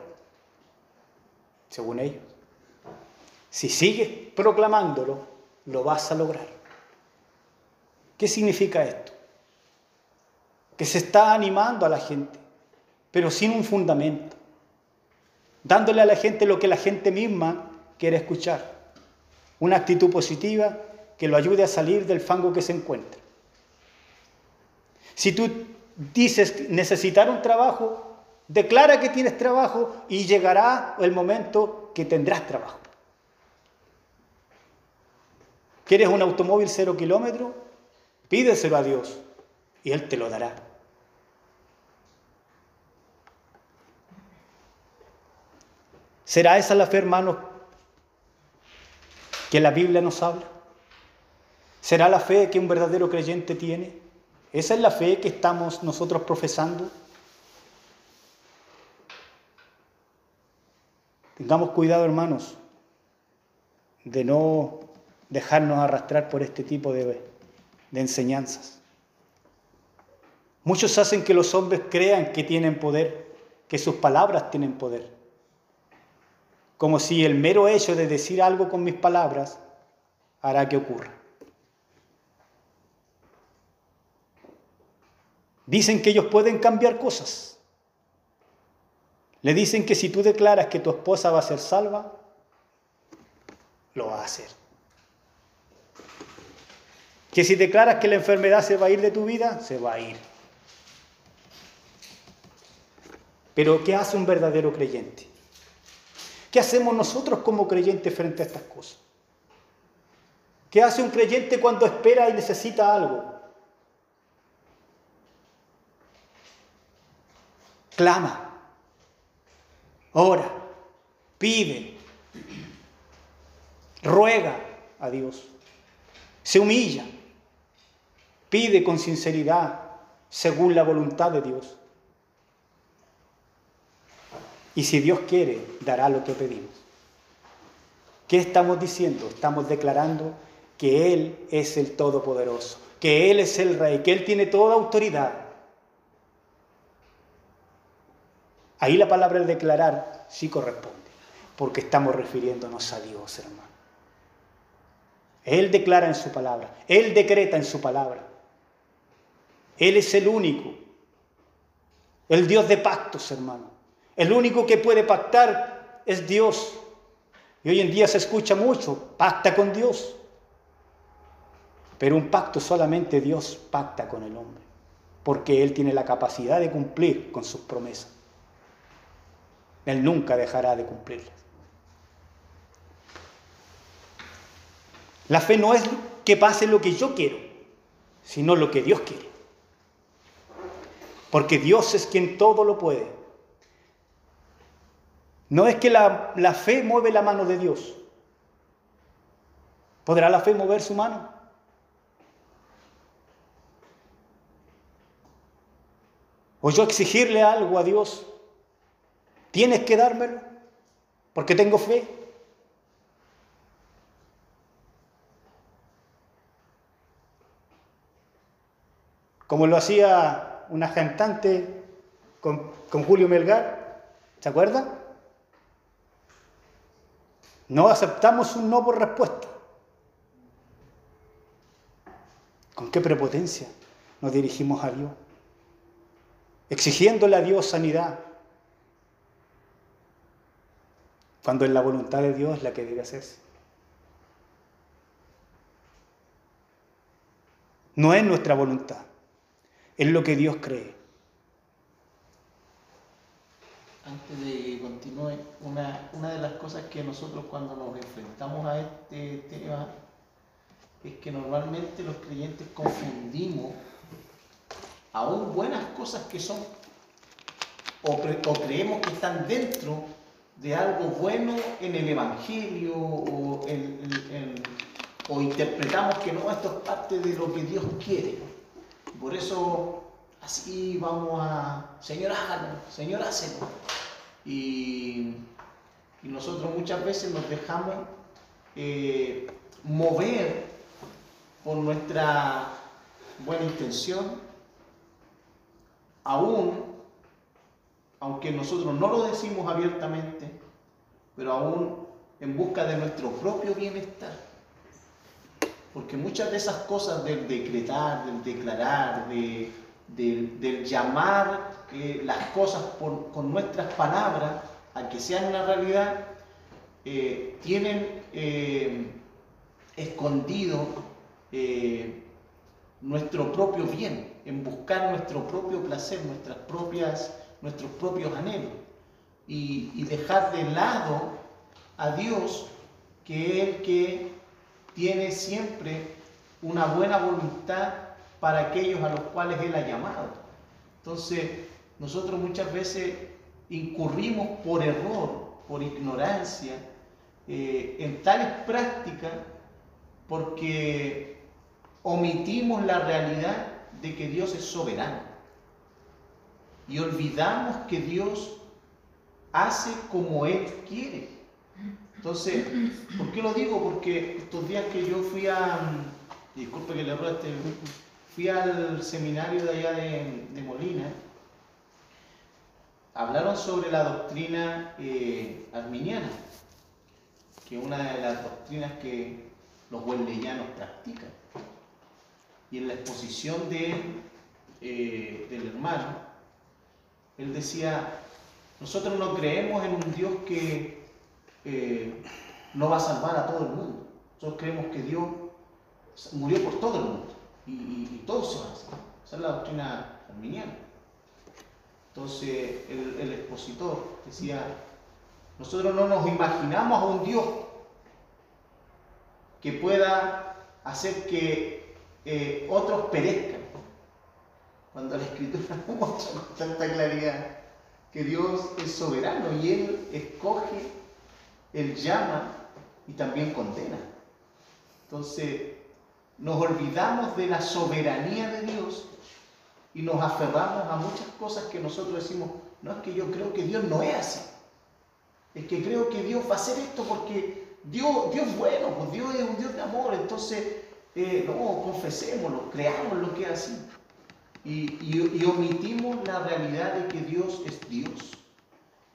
según ellos. Si sigues proclamándolo, lo vas a lograr. ¿Qué significa esto? Que se está animando a la gente, pero sin un fundamento, dándole a la gente lo que la gente misma quiere escuchar. Una actitud positiva que lo ayude a salir del fango que se encuentra. Si tú dices necesitar un trabajo, declara que tienes trabajo y llegará el momento que tendrás trabajo. ¿Quieres un automóvil cero kilómetro? Pídeselo a Dios y Él te lo dará. ¿Será esa la fe, hermanos, que la Biblia nos habla? ¿Será la fe que un verdadero creyente tiene? ¿Esa es la fe que estamos nosotros profesando? Tengamos cuidado, hermanos, de no dejarnos arrastrar por este tipo de, de enseñanzas. Muchos hacen que los hombres crean que tienen poder, que sus palabras tienen poder. Como si el mero hecho de decir algo con mis palabras hará que ocurra. Dicen que ellos pueden cambiar cosas. Le dicen que si tú declaras que tu esposa va a ser salva, lo va a hacer. Que si declaras que la enfermedad se va a ir de tu vida, se va a ir. Pero ¿qué hace un verdadero creyente? ¿Qué hacemos nosotros como creyentes frente a estas cosas? ¿Qué hace un creyente cuando espera y necesita algo? Clama, ora, pide, ruega a Dios, se humilla, pide con sinceridad según la voluntad de Dios. Y si Dios quiere, dará lo que pedimos. ¿Qué estamos diciendo? Estamos declarando que Él es el Todopoderoso, que Él es el Rey, que Él tiene toda autoridad. Ahí la palabra declarar sí corresponde, porque estamos refiriéndonos a Dios, hermano. Él declara en su palabra, Él decreta en su palabra. Él es el único, el Dios de pactos, hermano. El único que puede pactar es Dios. Y hoy en día se escucha mucho, pacta con Dios. Pero un pacto solamente Dios pacta con el hombre, porque Él tiene la capacidad de cumplir con sus promesas. Él nunca dejará de cumplirlas. La fe no es que pase lo que yo quiero, sino lo que Dios quiere. Porque Dios es quien todo lo puede. No es que la, fe mueve la mano de Dios. ¿Podrá la fe mover su mano? ¿O yo exigirle algo a Dios? ¿Tienes que dármelo? Porque tengo fe. Como lo hacía una cantante con, con Julio Melgar, ¿se acuerdan? No aceptamos un no por respuesta. ¿Con qué prepotencia nos dirigimos a Dios? Exigiéndole a Dios sanidad, cuando es la voluntad de Dios la que debe hacerse. No es nuestra voluntad, es lo que Dios cree. Antes de que continúe, una, una de las cosas que nosotros cuando nos enfrentamos a este tema es que normalmente los creyentes confundimos aún buenas cosas que son o, cre- o creemos que están dentro de algo bueno en el Evangelio o interpretamos que no, esto es parte de lo que Dios quiere. Por eso así vamos a, Señor, hágalo, Señor, hácelo. Y, nosotros muchas veces nos dejamos eh, mover por nuestra buena intención, aún, aunque nosotros no lo decimos abiertamente, pero aún en busca de nuestro propio bienestar. Porque muchas de esas cosas del decretar, del declarar, de, del, llamar las cosas con nuestras palabras a que sean una realidad, eh, tienen eh, escondido eh, nuestro propio bien, en buscar nuestro propio placer, nuestras propias, nuestros propios anhelos, y, y dejar de lado a Dios, que es el que tiene siempre una buena voluntad para aquellos a los cuales Él ha llamado. Entonces, nosotros muchas veces incurrimos por error, por ignorancia, eh, en tales prácticas porque omitimos la realidad de que Dios es soberano. Y olvidamos que Dios hace como Él quiere. Entonces, ¿por qué lo digo? Porque estos días que yo fui a, disculpe que le robe este, fui al seminario de allá de, Molina, hablaron sobre la doctrina eh, arminiana, que es una de las doctrinas que los wesleyanos practican. Y en la exposición de, eh, del hermano, él decía, nosotros no creemos en un Dios que eh, no va a salvar a todo el mundo. Nosotros creemos que Dios murió por todo el mundo y, todos se van a salvar. Esa es la doctrina arminiana. Entonces el, el expositor decía, nosotros no nos imaginamos a un Dios que pueda hacer que eh, otros perezcan. Cuando la escritura muestra con tanta claridad que Dios es soberano y Él escoge, Él llama y también condena. Entonces, nos olvidamos de la soberanía de Dios y nos aferramos a muchas cosas que nosotros decimos, no es que yo creo que Dios no es así. Es que creo que Dios va a hacer esto porque Dios, Dios es bueno, pues Dios es un Dios de amor, entonces eh, no, confesémoslo, creamos lo que es así. Y, y- y omitimos la realidad de que Dios es Dios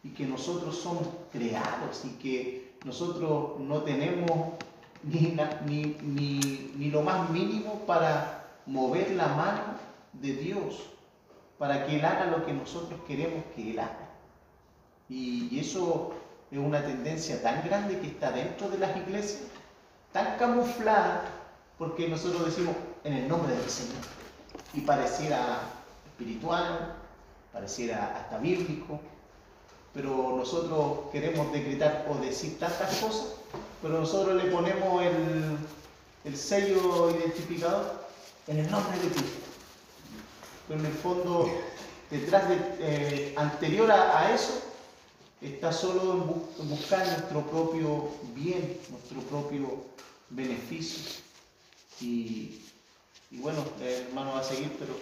y que nosotros somos creados y que nosotros no tenemos ni, ni, ni- ni lo más mínimo para mover la mano de Dios, para que Él haga lo que nosotros queremos que Él haga. Y, y eso es una tendencia tan grande que está dentro de las iglesias, tan camuflada, porque nosotros decimos en el nombre del Señor. Y pareciera espiritual, pareciera hasta bíblico, pero nosotros queremos decretar o decir tantas cosas, pero nosotros le ponemos el, el sello identificador en el nombre de Cristo. Pero en el fondo, detrás de, eh, anterior a, eso, está solo en, bu- en buscar nuestro propio bien, nuestro propio beneficio. Y, y bueno, hermano va a seguir, pero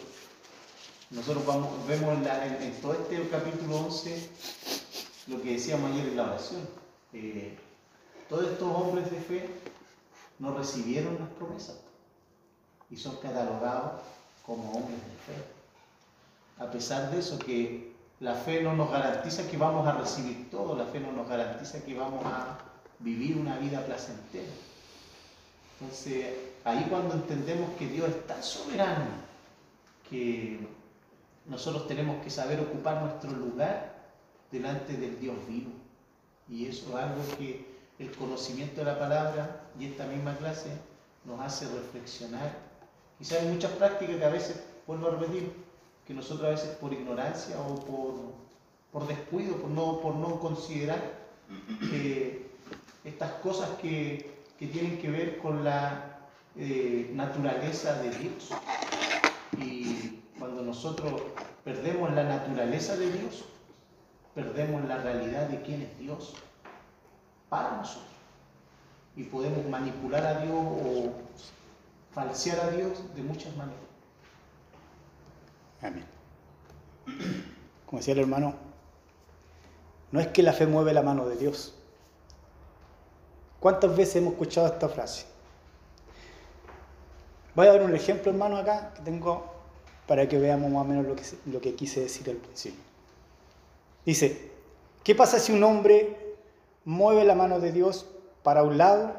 nosotros vamos, vemos en todo este capítulo 11 lo que decíamos ayer en la oración. Eh, todos estos hombres de fe no recibieron las promesas y son catalogados como hombres de fe. A pesar de eso, que la fe no nos garantiza que vamos a recibir todo, la fe no nos garantiza que vamos a vivir una vida placentera. Entonces, ahí cuando entendemos que Dios es tan soberano, que nosotros tenemos que saber ocupar nuestro lugar delante del Dios vivo. Y eso es algo que el conocimiento de la palabra y esta misma clase nos hace reflexionar. Quizás hay muchas prácticas que a veces, vuelvo a repetir, que nosotros a veces por ignorancia o por, por descuido, por no, por no considerar eh, estas cosas que, que tienen que ver con la eh, naturaleza de Dios. Y cuando nosotros perdemos la naturaleza de Dios, perdemos la realidad de quién es Dios para nosotros. Y podemos manipular a Dios o falsear a Dios de muchas maneras. Amén. Como decía el hermano, no es que la fe mueve la mano de Dios. ¿Cuántas veces hemos escuchado esta frase? Voy a dar un ejemplo, hermano, acá que tengo para que veamos más o menos lo que, lo que quise decir al principio. Dice, ¿qué pasa si un hombre mueve la mano de Dios para un lado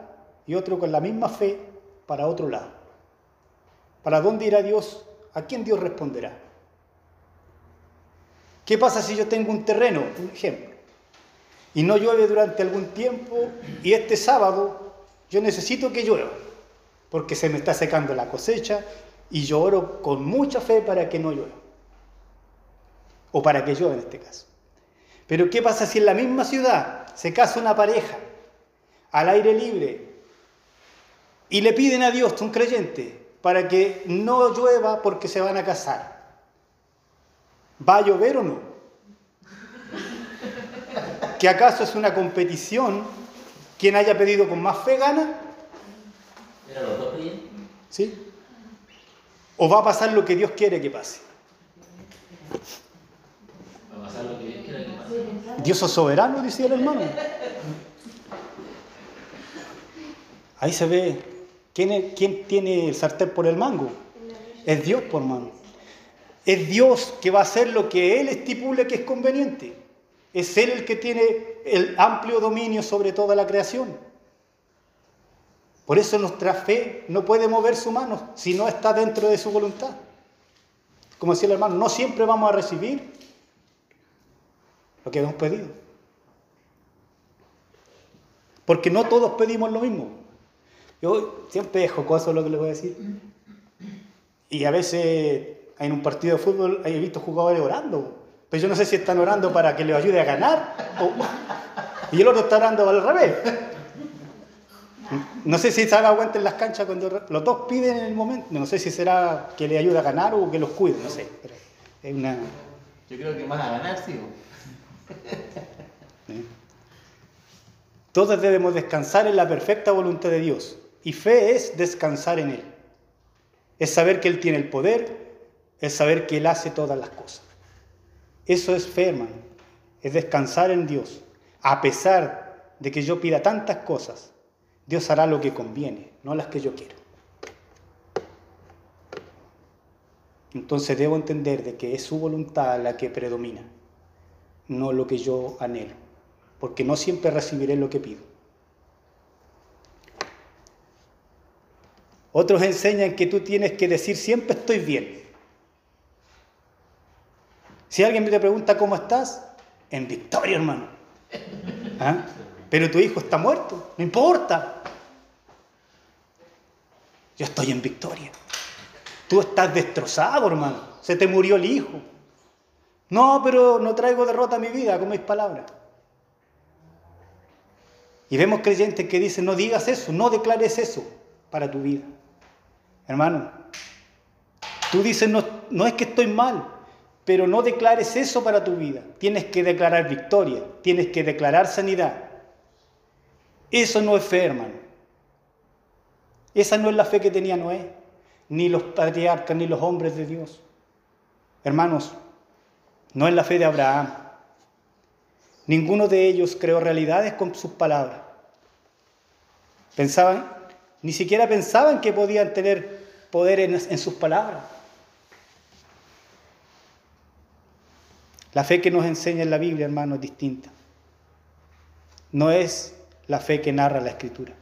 y otro con la misma fe para otro lado? ¿Para dónde irá Dios? ¿A quién Dios responderá? ¿Qué pasa si yo tengo un terreno, un ejemplo, y no llueve durante algún tiempo y este sábado yo necesito que llueva, porque se me está secando la cosecha y yo oro con mucha fe para que no llueva, o para que llueva en este caso. Pero ¿qué pasa si en la misma ciudad se casa una pareja al aire libre y le piden a Dios, un creyente, para que no llueva porque se van a casar? ¿Va a llover o no? ¿Que acaso es una competición? ¿Quién haya pedido con más fe gana? ¿Eran los dos creyentes? ¿Sí? ¿O va a pasar lo que Dios quiere que pase? Va a pasar lo que Dios es soberano, decía el hermano. Ahí se ve quién tiene el sartén por el mango. Es Dios, por mano. Es Dios que va a hacer lo que Él estipule que es conveniente. Es Él el que tiene el amplio dominio sobre toda la creación. Por eso nuestra fe no puede mover su mano si no está dentro de su voluntad. Como decía el hermano, no siempre vamos a recibir lo que hemos pedido. Porque no todos pedimos lo mismo. Yo siempre es jocoso lo que les voy a decir. Y a veces en un partido de fútbol he visto jugadores orando. Pero yo no sé si están orando para que les ayude a ganar y el otro está orando al revés. No sé si se dado cuenta en las canchas cuando los dos piden en el momento. No sé si será que le ayude a ganar o que los cuide, no sé. Es una. Yo creo que más a ganar, sí. ¿eh? Todos debemos descansar en la perfecta voluntad de Dios. Y fe es descansar en Él. Es saber que Él tiene el poder, es saber que Él hace todas las cosas. Eso es fe, hermano. Es descansar en Dios. A pesar de que yo pida tantas cosas, Dios hará lo que conviene, no las que yo quiero. Entonces debo entender de que es su voluntad la que predomina, no lo que yo anhelo, porque no siempre recibiré lo que pido. Otros enseñan que tú tienes que decir siempre estoy bien. Si alguien te pregunta cómo estás, en victoria, hermano. ¿Ah? Pero tu hijo está muerto, no importa. Yo estoy en victoria. Tú estás destrozado, hermano. Se te murió el hijo. No, pero no traigo derrota a mi vida con mis palabras. Y vemos creyentes que dicen, no digas eso, no declares eso para tu vida. Hermano, tú dices, no, no es que estoy mal, pero no declares eso para tu vida. Tienes que declarar victoria, tienes que declarar sanidad. Eso no es fe, hermano. Esa no es la fe que tenía Noé, ni los patriarcas, ni los hombres de Dios. Hermanos, no es la fe de Abraham. Ninguno de ellos creó realidades con sus palabras. Pensaban, ni siquiera pensaban que podían tener poder en, en sus palabras. La fe que nos enseña en la Biblia, hermano, es distinta. No es la fe que narra la Escritura.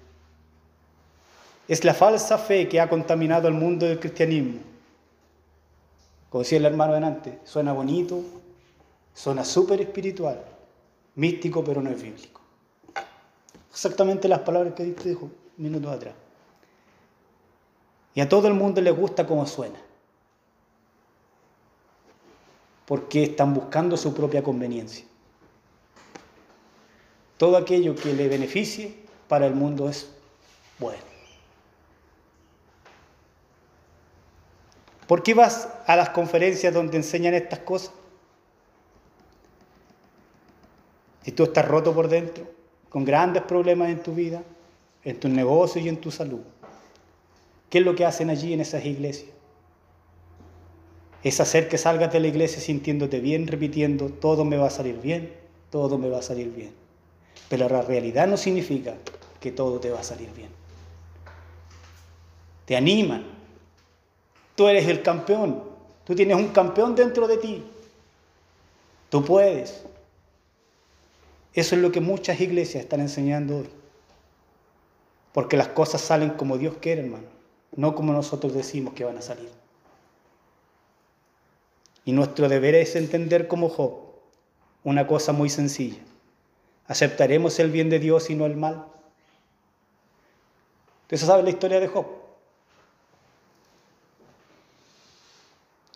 Es la falsa fe que ha contaminado el mundo del cristianismo. Como decía el hermano delante, suena bonito, suena súper espiritual, místico, pero no es bíblico. Exactamente las palabras que diste minutos atrás. Y a todo el mundo le gusta cómo suena. Porque están buscando su propia conveniencia. Todo aquello que le beneficie para el mundo es bueno. ¿Por qué vas a las conferencias donde enseñan estas cosas? Si tú estás roto por dentro, con grandes problemas en tu vida, en tu negocio y en tu salud, ¿qué es lo que hacen allí en esas iglesias? Es hacer que salgas de la iglesia sintiéndote bien, repitiendo, todo me va a salir bien, todo me va a salir bien. Pero la realidad no significa que todo te va a salir bien. Te animan. Tú eres el campeón. Tú tienes un campeón dentro de ti. Tú puedes. Eso es lo que muchas iglesias están enseñando hoy. Porque las cosas salen como Dios quiere, hermano. No como nosotros decimos que van a salir. Y nuestro deber es entender como Job una cosa muy sencilla. ¿Aceptaremos el bien de Dios y no el mal? ¿Ustedes saben la historia de Job?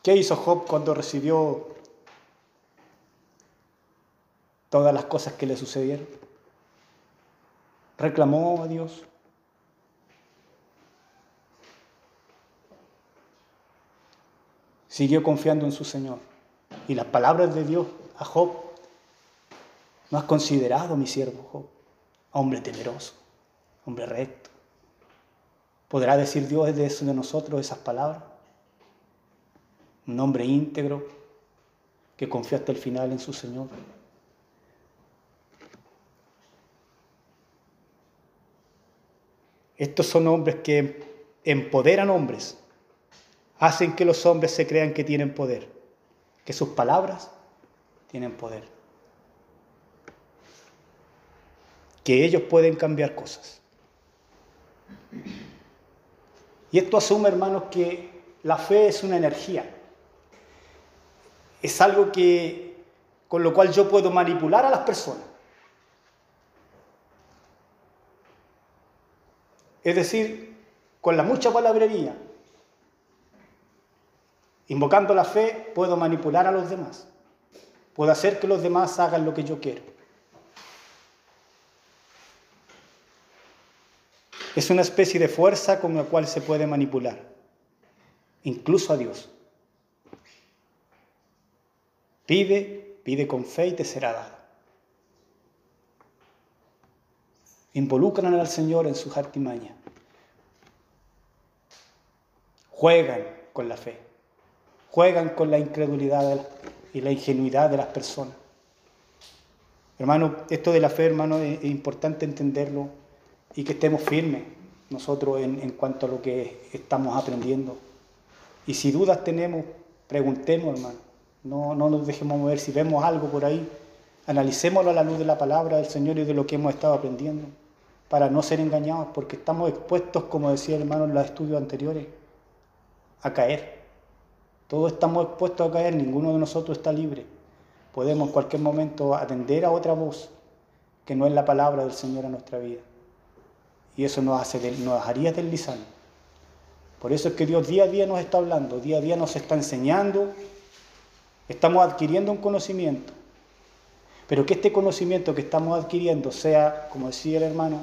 ¿Qué hizo Job cuando recibió todas las cosas que le sucedieron? Reclamó a Dios. Siguió confiando en su Señor. Y las palabras de Dios a Job, no has considerado, mi siervo Job, hombre temeroso, hombre recto. ¿Podrá decir Dios de eso de nosotros esas palabras? Un hombre íntegro que confía hasta el final en su Señor. Estos son hombres que empoderan hombres, hacen que los hombres se crean que tienen poder, que sus palabras tienen poder, que ellos pueden cambiar cosas. Y esto asume, hermanos, que la fe es una energía, es algo que con lo cual yo puedo manipular a las personas. Es decir, con la mucha palabrería, invocando la fe, puedo manipular a los demás. Puedo hacer que los demás hagan lo que yo quiero. Es una especie de fuerza con la cual se puede manipular, incluso a Dios. Pide, pide con fe y te será dado. Involucran al Señor en sus artimañas. Juegan con la fe. Juegan con la incredulidad y la ingenuidad de las personas. Hermano, esto de la fe, hermano, es, importante entenderlo y que estemos firmes nosotros en, en cuanto a lo que estamos aprendiendo. Y si dudas tenemos, preguntemos, hermano. No, no nos dejemos mover. Si vemos algo por ahí, analicémoslo a la luz de la palabra del Señor y de lo que hemos estado aprendiendo, para no ser engañados, porque estamos expuestos, como decía el hermano en los estudios anteriores, a caer. Todos estamos expuestos a caer, ninguno de nosotros está libre. Podemos en cualquier momento atender a otra voz que no es la palabra del Señor a nuestra vida. Y eso nos, hace, nos haría deslizar. Por eso es que Dios día a día nos está hablando, día a día nos está enseñando, estamos adquiriendo un conocimiento. Pero que este conocimiento que estamos adquiriendo sea, como decía el hermano,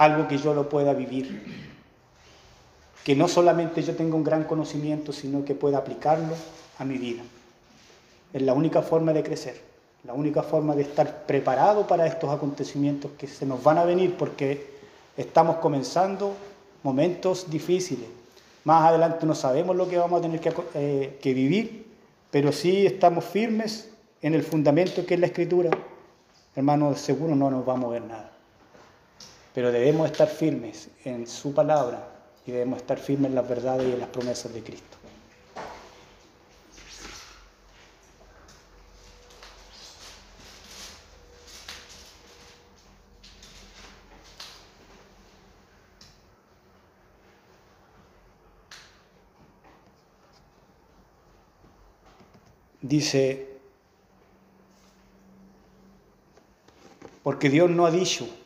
algo que yo lo pueda vivir que no solamente yo tenga un gran conocimiento, sino que pueda aplicarlo a mi vida. Es la única forma de crecer, la única forma de estar preparado para estos acontecimientos que se nos van a venir porque estamos comenzando momentos difíciles. Más adelante no sabemos lo que vamos a tener que, eh, vivir, pero sí estamos firmes en el fundamento que es la escritura. Hermano, seguro no nos va a mover nada. Pero debemos estar firmes en su palabra, y debemos estar firmes en las verdades y en las promesas de Cristo. Dice, porque Dios no ha dicho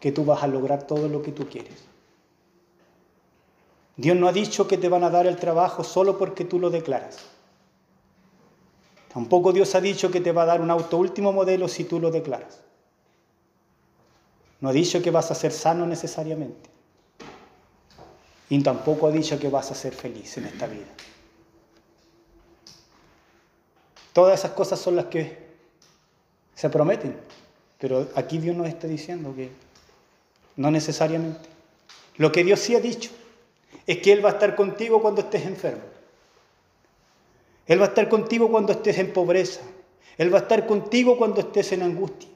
que tú vas a lograr todo lo que tú quieres. Dios no ha dicho que te van a dar el trabajo solo porque tú lo declaras. Tampoco Dios ha dicho que te va a dar un auto último modelo si tú lo declaras. No ha dicho que vas a ser sano necesariamente. Y tampoco ha dicho que vas a ser feliz en esta vida. Todas esas cosas son las que se prometen. Pero aquí Dios nos está diciendo que no necesariamente. Lo que Dios sí ha dicho es que Él va a estar contigo cuando estés enfermo. Él va a estar contigo cuando estés en pobreza. Él va a estar contigo cuando estés en angustia.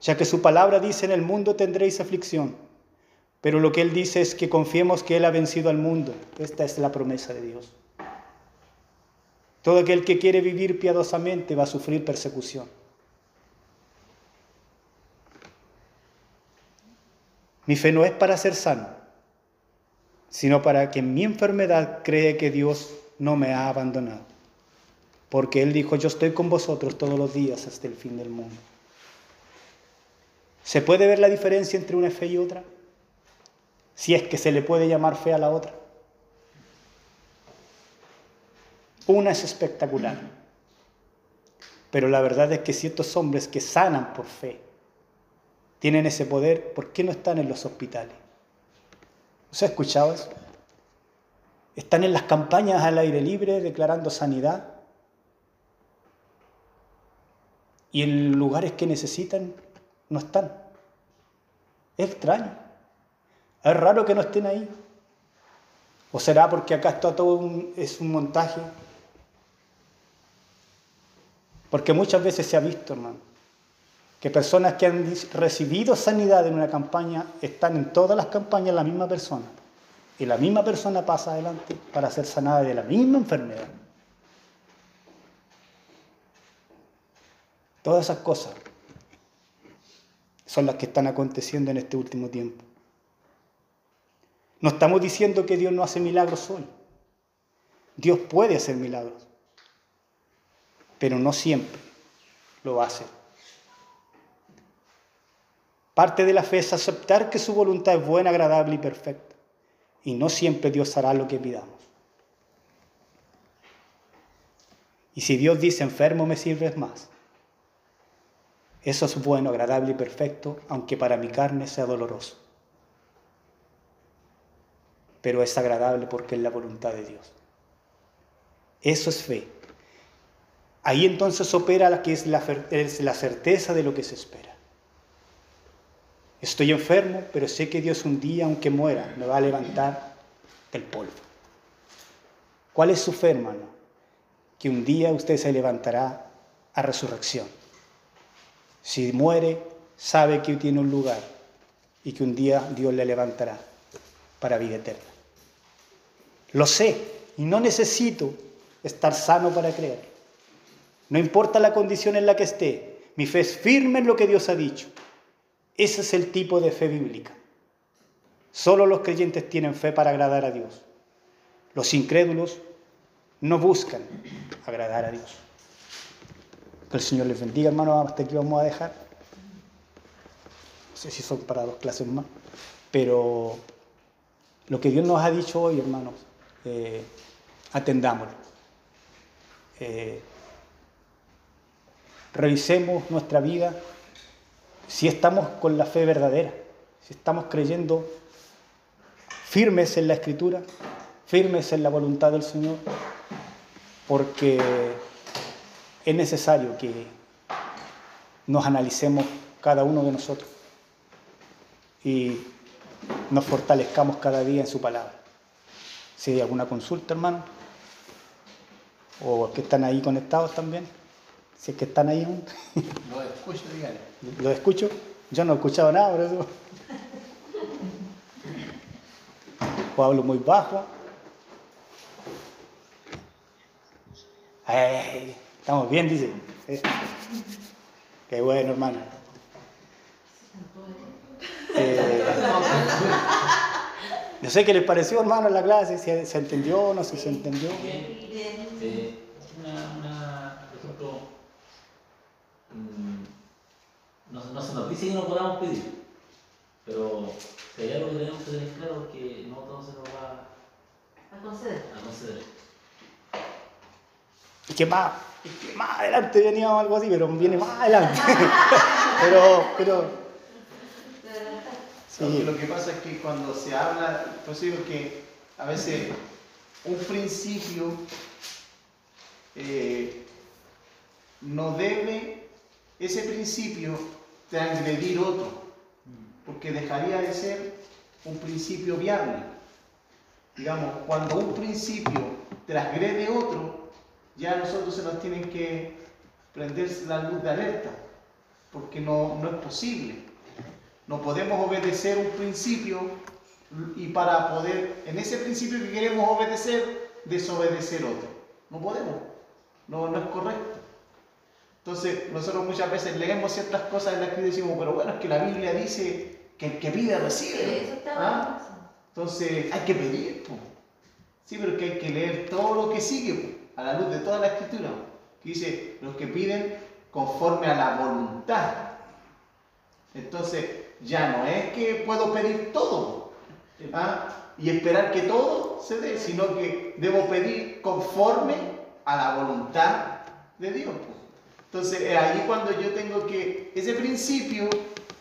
Ya que su palabra dice, en el mundo tendréis aflicción. Pero lo que Él dice es que confiemos que Él ha vencido al mundo. Esta es la promesa de Dios. Todo aquel que quiere vivir piadosamente va a sufrir persecución. Mi fe no es para ser sano sino para que en mi enfermedad cree que Dios no me ha abandonado. Porque Él dijo, yo estoy con vosotros todos los días hasta el fin del mundo. ¿Se puede ver la diferencia entre una fe y otra? Si es que se le puede llamar fe a la otra. Una es espectacular. Pero la verdad es que ciertos hombres que sanan por fe tienen ese poder, ¿por qué no están en los hospitales? ¿Usted ha escuchado eso? Están en las campañas al aire libre declarando sanidad. Y en lugares que necesitan no están. Es extraño. Es raro que no estén ahí. ¿O será porque acá está todo es un montaje? Porque muchas veces se ha visto, hermano, que personas que han recibido sanidad en una campaña están en todas las campañas la misma persona. Y la misma persona pasa adelante para ser sanada de la misma enfermedad. Todas esas cosas son las que están aconteciendo en este último tiempo. No estamos diciendo que Dios no hace milagros hoy. Dios puede hacer milagros, pero no siempre lo hace. Parte de la fe es aceptar que su voluntad es buena, agradable y perfecta. Y no siempre Dios hará lo que pidamos. Y si Dios dice, enfermo me sirves más, eso es bueno, agradable y perfecto, aunque para mi carne sea doloroso. Pero es agradable porque es la voluntad de Dios. Eso es fe. Ahí entonces opera la que es la, es la certeza de lo que se espera. Estoy enfermo, pero sé que Dios un día, aunque muera, me va a levantar del polvo. ¿Cuál es su fe, hermano? Que un día usted se levantará a resurrección. Si muere, sabe que tiene un lugar y que un día Dios le levantará para vida eterna. Lo sé y no necesito estar sano para creer. No importa la condición en la que esté, mi fe es firme en lo que Dios ha dicho. Ese es el tipo de fe bíblica. Solo los creyentes tienen fe para agradar a Dios. Los incrédulos no buscan agradar a Dios. Que el Señor les bendiga, hermanos. Hasta aquí vamos a dejar. No sé si son para dos clases más. Pero lo que Dios nos ha dicho hoy, hermanos, eh, atendámoslo. Eh, revisemos nuestra vida si estamos con la fe verdadera, si estamos creyendo firmes en la escritura, firmes en la voluntad del Señor, porque es necesario que nos analicemos cada uno de nosotros y nos fortalezcamos cada día en su palabra. Si hay alguna consulta, hermano, o que están ahí conectados también, si es que están ahí aún. Lo escucho, dígale. ¿Lo escucho? Yo no he escuchado nada, por eso. O hablo muy bajo. Ay, estamos bien, dice. Eh, Qué bueno, hermano. Eh, no sé qué les pareció, hermano, en la clase, si se entendió o no si se entendió. Bien. Eh, una, una, por ejemplo, mm, no, no se nos dice que no podamos pedir, pero si hay algo que tenemos que tener claro es que no todo se nos va A conceder. a conceder. Y que más, y que más adelante venía algo así, pero viene más adelante. pero, pero, sí, Lo que pasa es que cuando se habla, pues digo que a veces un principio eh, no debe, ese principio, transgredir otro, porque dejaría de ser un principio viable. Digamos, cuando un principio transgrede otro, ya a nosotros se nos tienen que prender la luz de alerta, porque no, no es posible. No podemos obedecer un principio y para poder, en ese principio que queremos obedecer, desobedecer otro. No podemos. No, no es correcto. Entonces, nosotros muchas veces leemos ciertas cosas en la escritura y decimos, pero bueno, es que la Biblia dice que el que pide recibe. Eso está ¿Ah? Entonces, hay que pedir. po. Sí, pero que hay que leer todo lo que sigue po, a la luz de toda la escritura. Que dice, los que piden conforme a la voluntad. Entonces, ya no es que puedo pedir todo ¿ah? y esperar que todo se dé, sino que debo pedir conforme a la voluntad de Dios. Entonces, es ahí cuando yo tengo que, ese principio,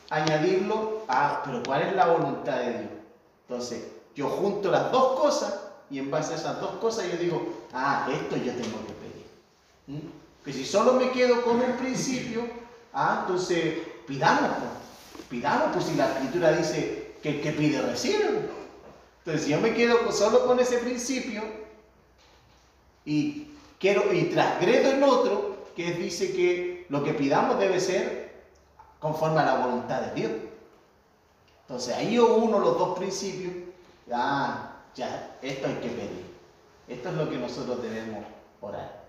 añadirlo a, pero ¿cuál es la voluntad de Dios? Entonces, yo junto las dos cosas y en base a esas dos cosas yo digo, ah, esto yo tengo que pedir. ¿Mm? Que si solo me quedo con un principio, ah, entonces pidamos, pues. pidamos, pues si la escritura dice que el que pide recibe. pues. Entonces, si yo me quedo solo con ese principio y quiero y transgredo en otro que dice que lo que pidamos debe ser conforme a la voluntad de Dios. Entonces ahí yo uno los dos principios, ah, ya, esto hay que pedir. Esto es lo que nosotros debemos orar.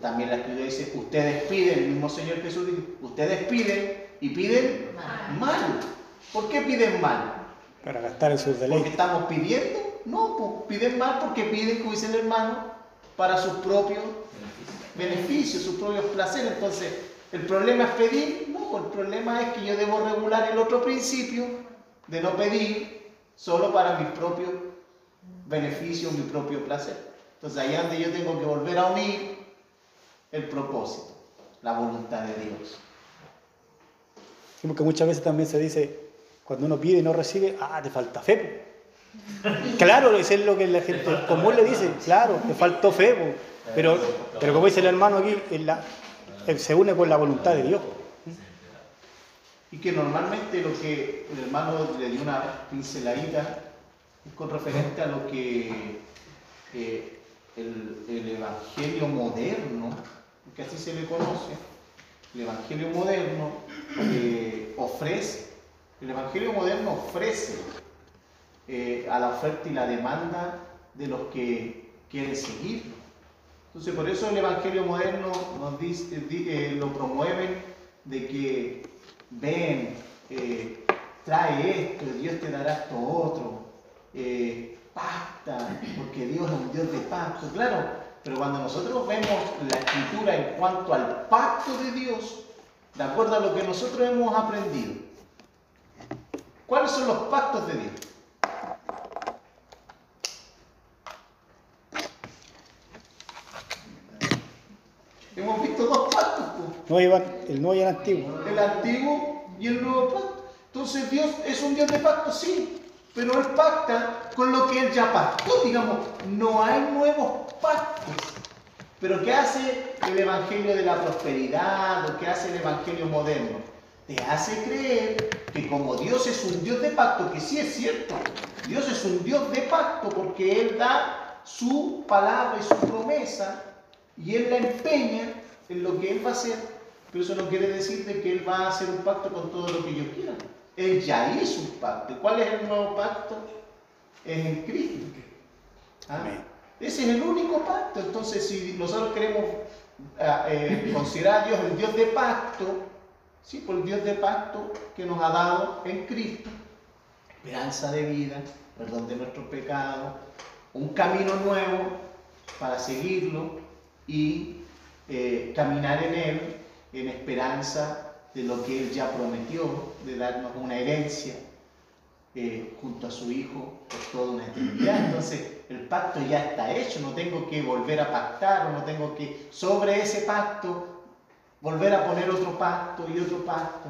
También la escritura dice, ustedes piden, el mismo Señor Jesús dice, ustedes piden y piden Mal. mal. ¿Por qué piden mal? para gastar en sus ¿Porque deleites. estamos pidiendo? No, pues, piden mal porque piden, como dice el hermano, para sus propios. Beneficios, sus propios placeres. Entonces, ¿el problema es pedir? No, el problema es que yo debo regular el otro principio de no pedir solo para mis propios beneficios, mi propio placer. Entonces ahí es donde yo tengo que volver a unir el propósito, la voluntad de Dios. Sí, Porque muchas veces también se dice, cuando uno pide y no recibe, ah, te falta fe. po". Claro, eso es lo que la gente común le dice, claro, te faltó fe. po". Pero, pero como dice el hermano aquí, se une con la voluntad de Dios. Y que normalmente lo que el hermano le dio una pinceladita es con referente a lo que eh, el, el evangelio moderno, que así se le conoce, el evangelio moderno eh, ofrece, el evangelio moderno ofrece eh, a la oferta y la demanda de los que quieren seguirlo. Entonces, por eso el Evangelio moderno eh, lo promueven de que ven, eh, trae esto, Dios te dará esto otro, eh, pacta, porque Dios es un Dios de pacto, claro, pero cuando nosotros vemos la escritura en cuanto al pacto de Dios, de acuerdo a lo que nosotros hemos aprendido, ¿cuáles son los pactos de Dios? Hemos visto dos pactos, No el nuevo y el antiguo. el antiguo y el nuevo pacto. Entonces Dios es un Dios de pacto, sí, pero Él pacta con lo que Él ya pactó, digamos, no hay nuevos pactos. Pero ¿qué hace el Evangelio de la prosperidad o qué hace el Evangelio moderno? Te hace creer que como Dios es un Dios de pacto, que sí es cierto, Dios es un Dios de pacto porque Él da su palabra y su promesa y Él la empeña en lo que Él va a hacer, pero eso no quiere decir de que Él va a hacer un pacto con todo lo que yo quiera. Él ya hizo un pacto. ¿Y ¿Cuál es el nuevo pacto? Es en Cristo. ¿Ah? Amén. Ese es el único pacto. Entonces, si nosotros queremos ah, eh, considerar a Dios el Dios de pacto, sí, por el Dios de pacto que nos ha dado en Cristo, esperanza de vida, perdón de nuestros pecados, un camino nuevo para seguirlo y eh, caminar en Él en esperanza de lo que Él ya prometió, de darnos una herencia eh, junto a su Hijo por toda una eternidad. Entonces, el pacto ya está hecho, no tengo que volver a pactar no tengo que sobre ese pacto volver a poner otro pacto y otro pacto,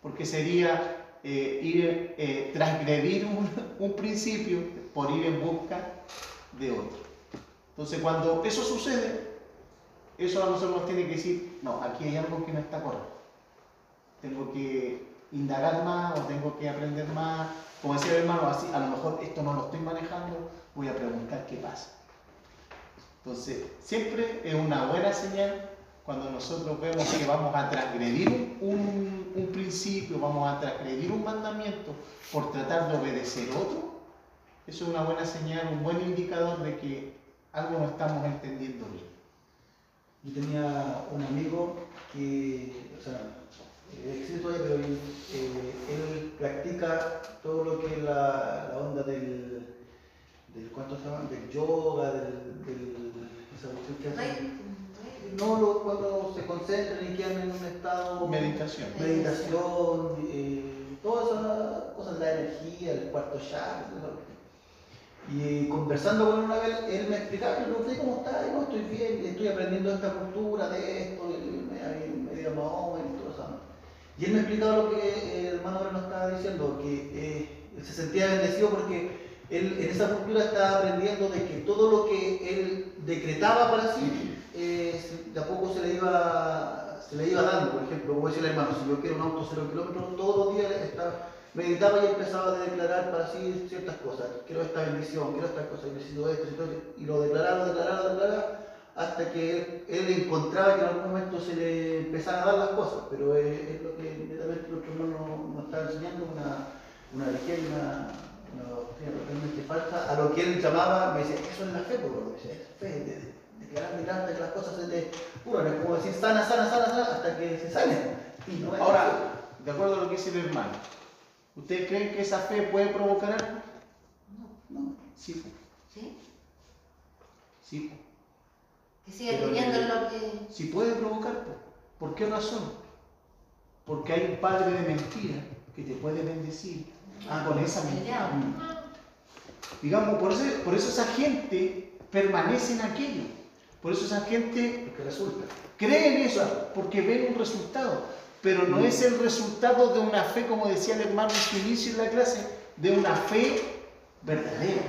porque sería eh, ir, eh, transgredir un, un principio por ir en busca de otro. Entonces, cuando eso sucede, eso a nosotros nos tiene que decir, no, aquí hay algo que no está correcto. Tengo que indagar más o tengo que aprender más. Como decía el hermano, así, a lo mejor esto no lo estoy manejando, voy a preguntar qué pasa. Entonces, siempre es una buena señal cuando nosotros vemos que vamos a transgredir un, un principio, vamos a transgredir un mandamiento por tratar de obedecer otro. Eso es una buena señal, un buen indicador de que algo no estamos entendiendo bien. Yo tenía un amigo que, o sea, eh, existe todavía, pero él, eh, él practica todo lo que es la, la onda del, del, ¿cuánto se llama? Del yoga, del, del esa cuestión que hacen. No, lo- cuando se concentran y quedan en un estado Meditación. meditación, eh, todas esas cosas, la energía, el cuarto chakra. Y conversando con él una vez, él me explicaba, le pregunté cómo está, y no, estoy bien, estoy aprendiendo esta cultura, de esto, y me, dio más y todo eso. Y él me explicaba lo que eh, el hermano nos estaba diciendo, que eh, él se sentía bendecido porque él en esa cultura estaba aprendiendo de que todo lo que él decretaba para sí, eh, se- de a poco se le iba se le iba dando. Por ejemplo, como decía el hermano, si yo quiero un auto cero kilómetros, todos los días estaba, meditaba y empezaba a declarar para sí ciertas cosas. Quiero esta bendición, quiero estas cosas, necesito esto, necesito esto, y lo declaraba, declaraba, declaraba, hasta que él, encontraba que en algún momento se le empezaban a dar las cosas. Pero es, es lo que netamente nuestro hermano nos está enseñando, una, una religión, una, una doctrina totalmente falsa, a lo que él llamaba, me decía, eso es la fe, por lo que decía, es fe, de, de, declarar, declarar, hasta que las cosas se le curan, es como decir sana, sana, sana, sana, hasta que se. Y no así. Ahora, de acuerdo a lo que dice el hermano, ¿ustedes creen que esa fe puede provocar algo? no. Sí, po, ¿Sí? sí. po. Que siga Pero creyendo le- en lo que. Sí puede provocar, po. ¿por qué razón? Porque hay un padre de mentira que te puede bendecir Ah, con esa mentira. Digamos, por eso, por eso esa gente permanece en aquello. Por eso esa gente Porque resulta. cree en eso, porque ven un resultado. Pero no es el resultado de una fe, como decía el hermano en su inicio en la clase, de una fe verdadera.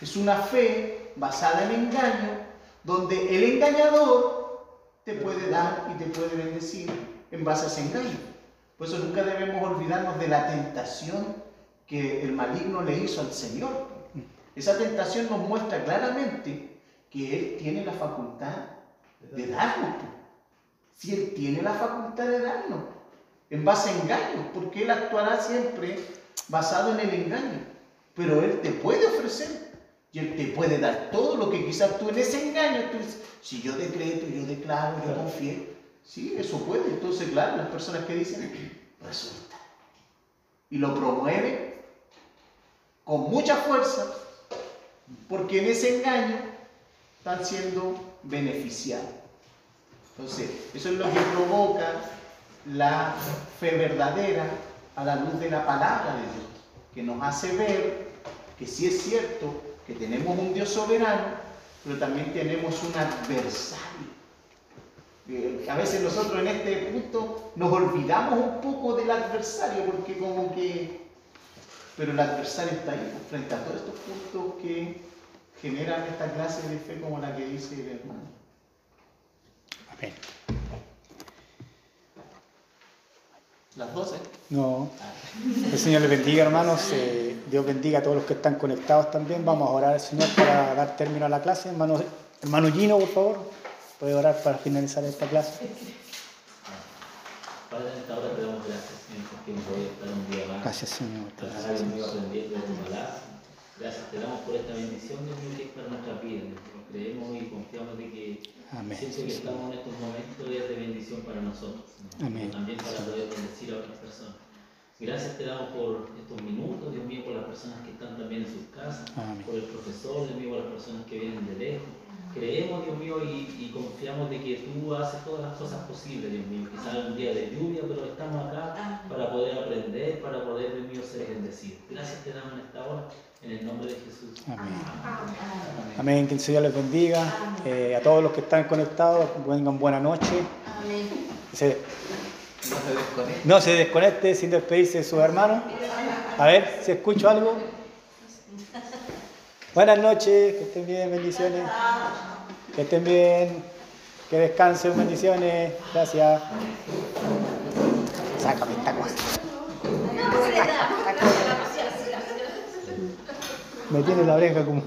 Es una fe basada en engaño, donde el engañador te puede dar y te puede bendecir en base a ese engaño. Por eso nunca debemos olvidarnos de la tentación que el maligno le hizo al Señor. Esa tentación nos muestra claramente que Él tiene la facultad de darnos. Si Él tiene la facultad de darnos, en base a engaños, porque Él actuará siempre basado en el engaño. Pero Él te puede ofrecer y Él te puede dar todo lo que quizás tú en ese engaño, tú dices, si yo decreto, yo declaro, yo confío. Sí, eso puede. Entonces, claro, las personas que dicen, resulta. Y lo promueven con mucha fuerza, porque en ese engaño están siendo beneficiados. Entonces, eso es lo que provoca la fe verdadera a la luz de la palabra de Dios, que nos hace ver que sí es cierto que tenemos un Dios soberano, pero también tenemos un adversario. Eh, A veces nosotros en este punto nos olvidamos un poco del adversario, porque como que... Pero el adversario está ahí, pues, frente a todos estos puntos que generan esta clase de fe como la que dice el hermano. Las 12. No. El Señor les bendiga, hermanos. Eh, Dios bendiga a todos los que están conectados también. Vamos a orar al Señor para dar término a la clase. Hermano, hermano Gino, por favor, puede orar para finalizar esta clase. Padre, en esta hora te damos gracias, Señor, porque nos voy a estar un día más. Gracias, Señor. Aprendiendo de tu palabra. Gracias te damos por esta bendición, Dios mío, que es para nuestra vida. Creemos y confiamos de que Amén. siempre que estamos en estos momentos es de bendición para nosotros. Señor. Amén. También para poder bendecir a otras personas. Gracias te damos por estos minutos, Dios mío, por las personas que están también en sus casas, Amén. por el profesor, Dios mío, por las personas que vienen de lejos. Creemos, Dios mío, y, y confiamos de que tú haces todas las cosas posibles, Dios mío. Quizás un día de lluvia, pero estamos acá para poder aprender, para poder, Dios mío, ser bendecidos. Gracias te damos en esta hora, en el nombre de Jesús. Amén. Amén. Amén. Que el Señor les bendiga. Eh, a todos los que están conectados, tengan buena noche. Amén. Se- No se desconecta. no se desconecte sin despedirse de sus hermanos. A ver si escucho algo. Buenas noches, que estén bien, bendiciones. Que estén bien, que descansen, bendiciones. Gracias. Sácame esta cosa. Me tiene la oreja como.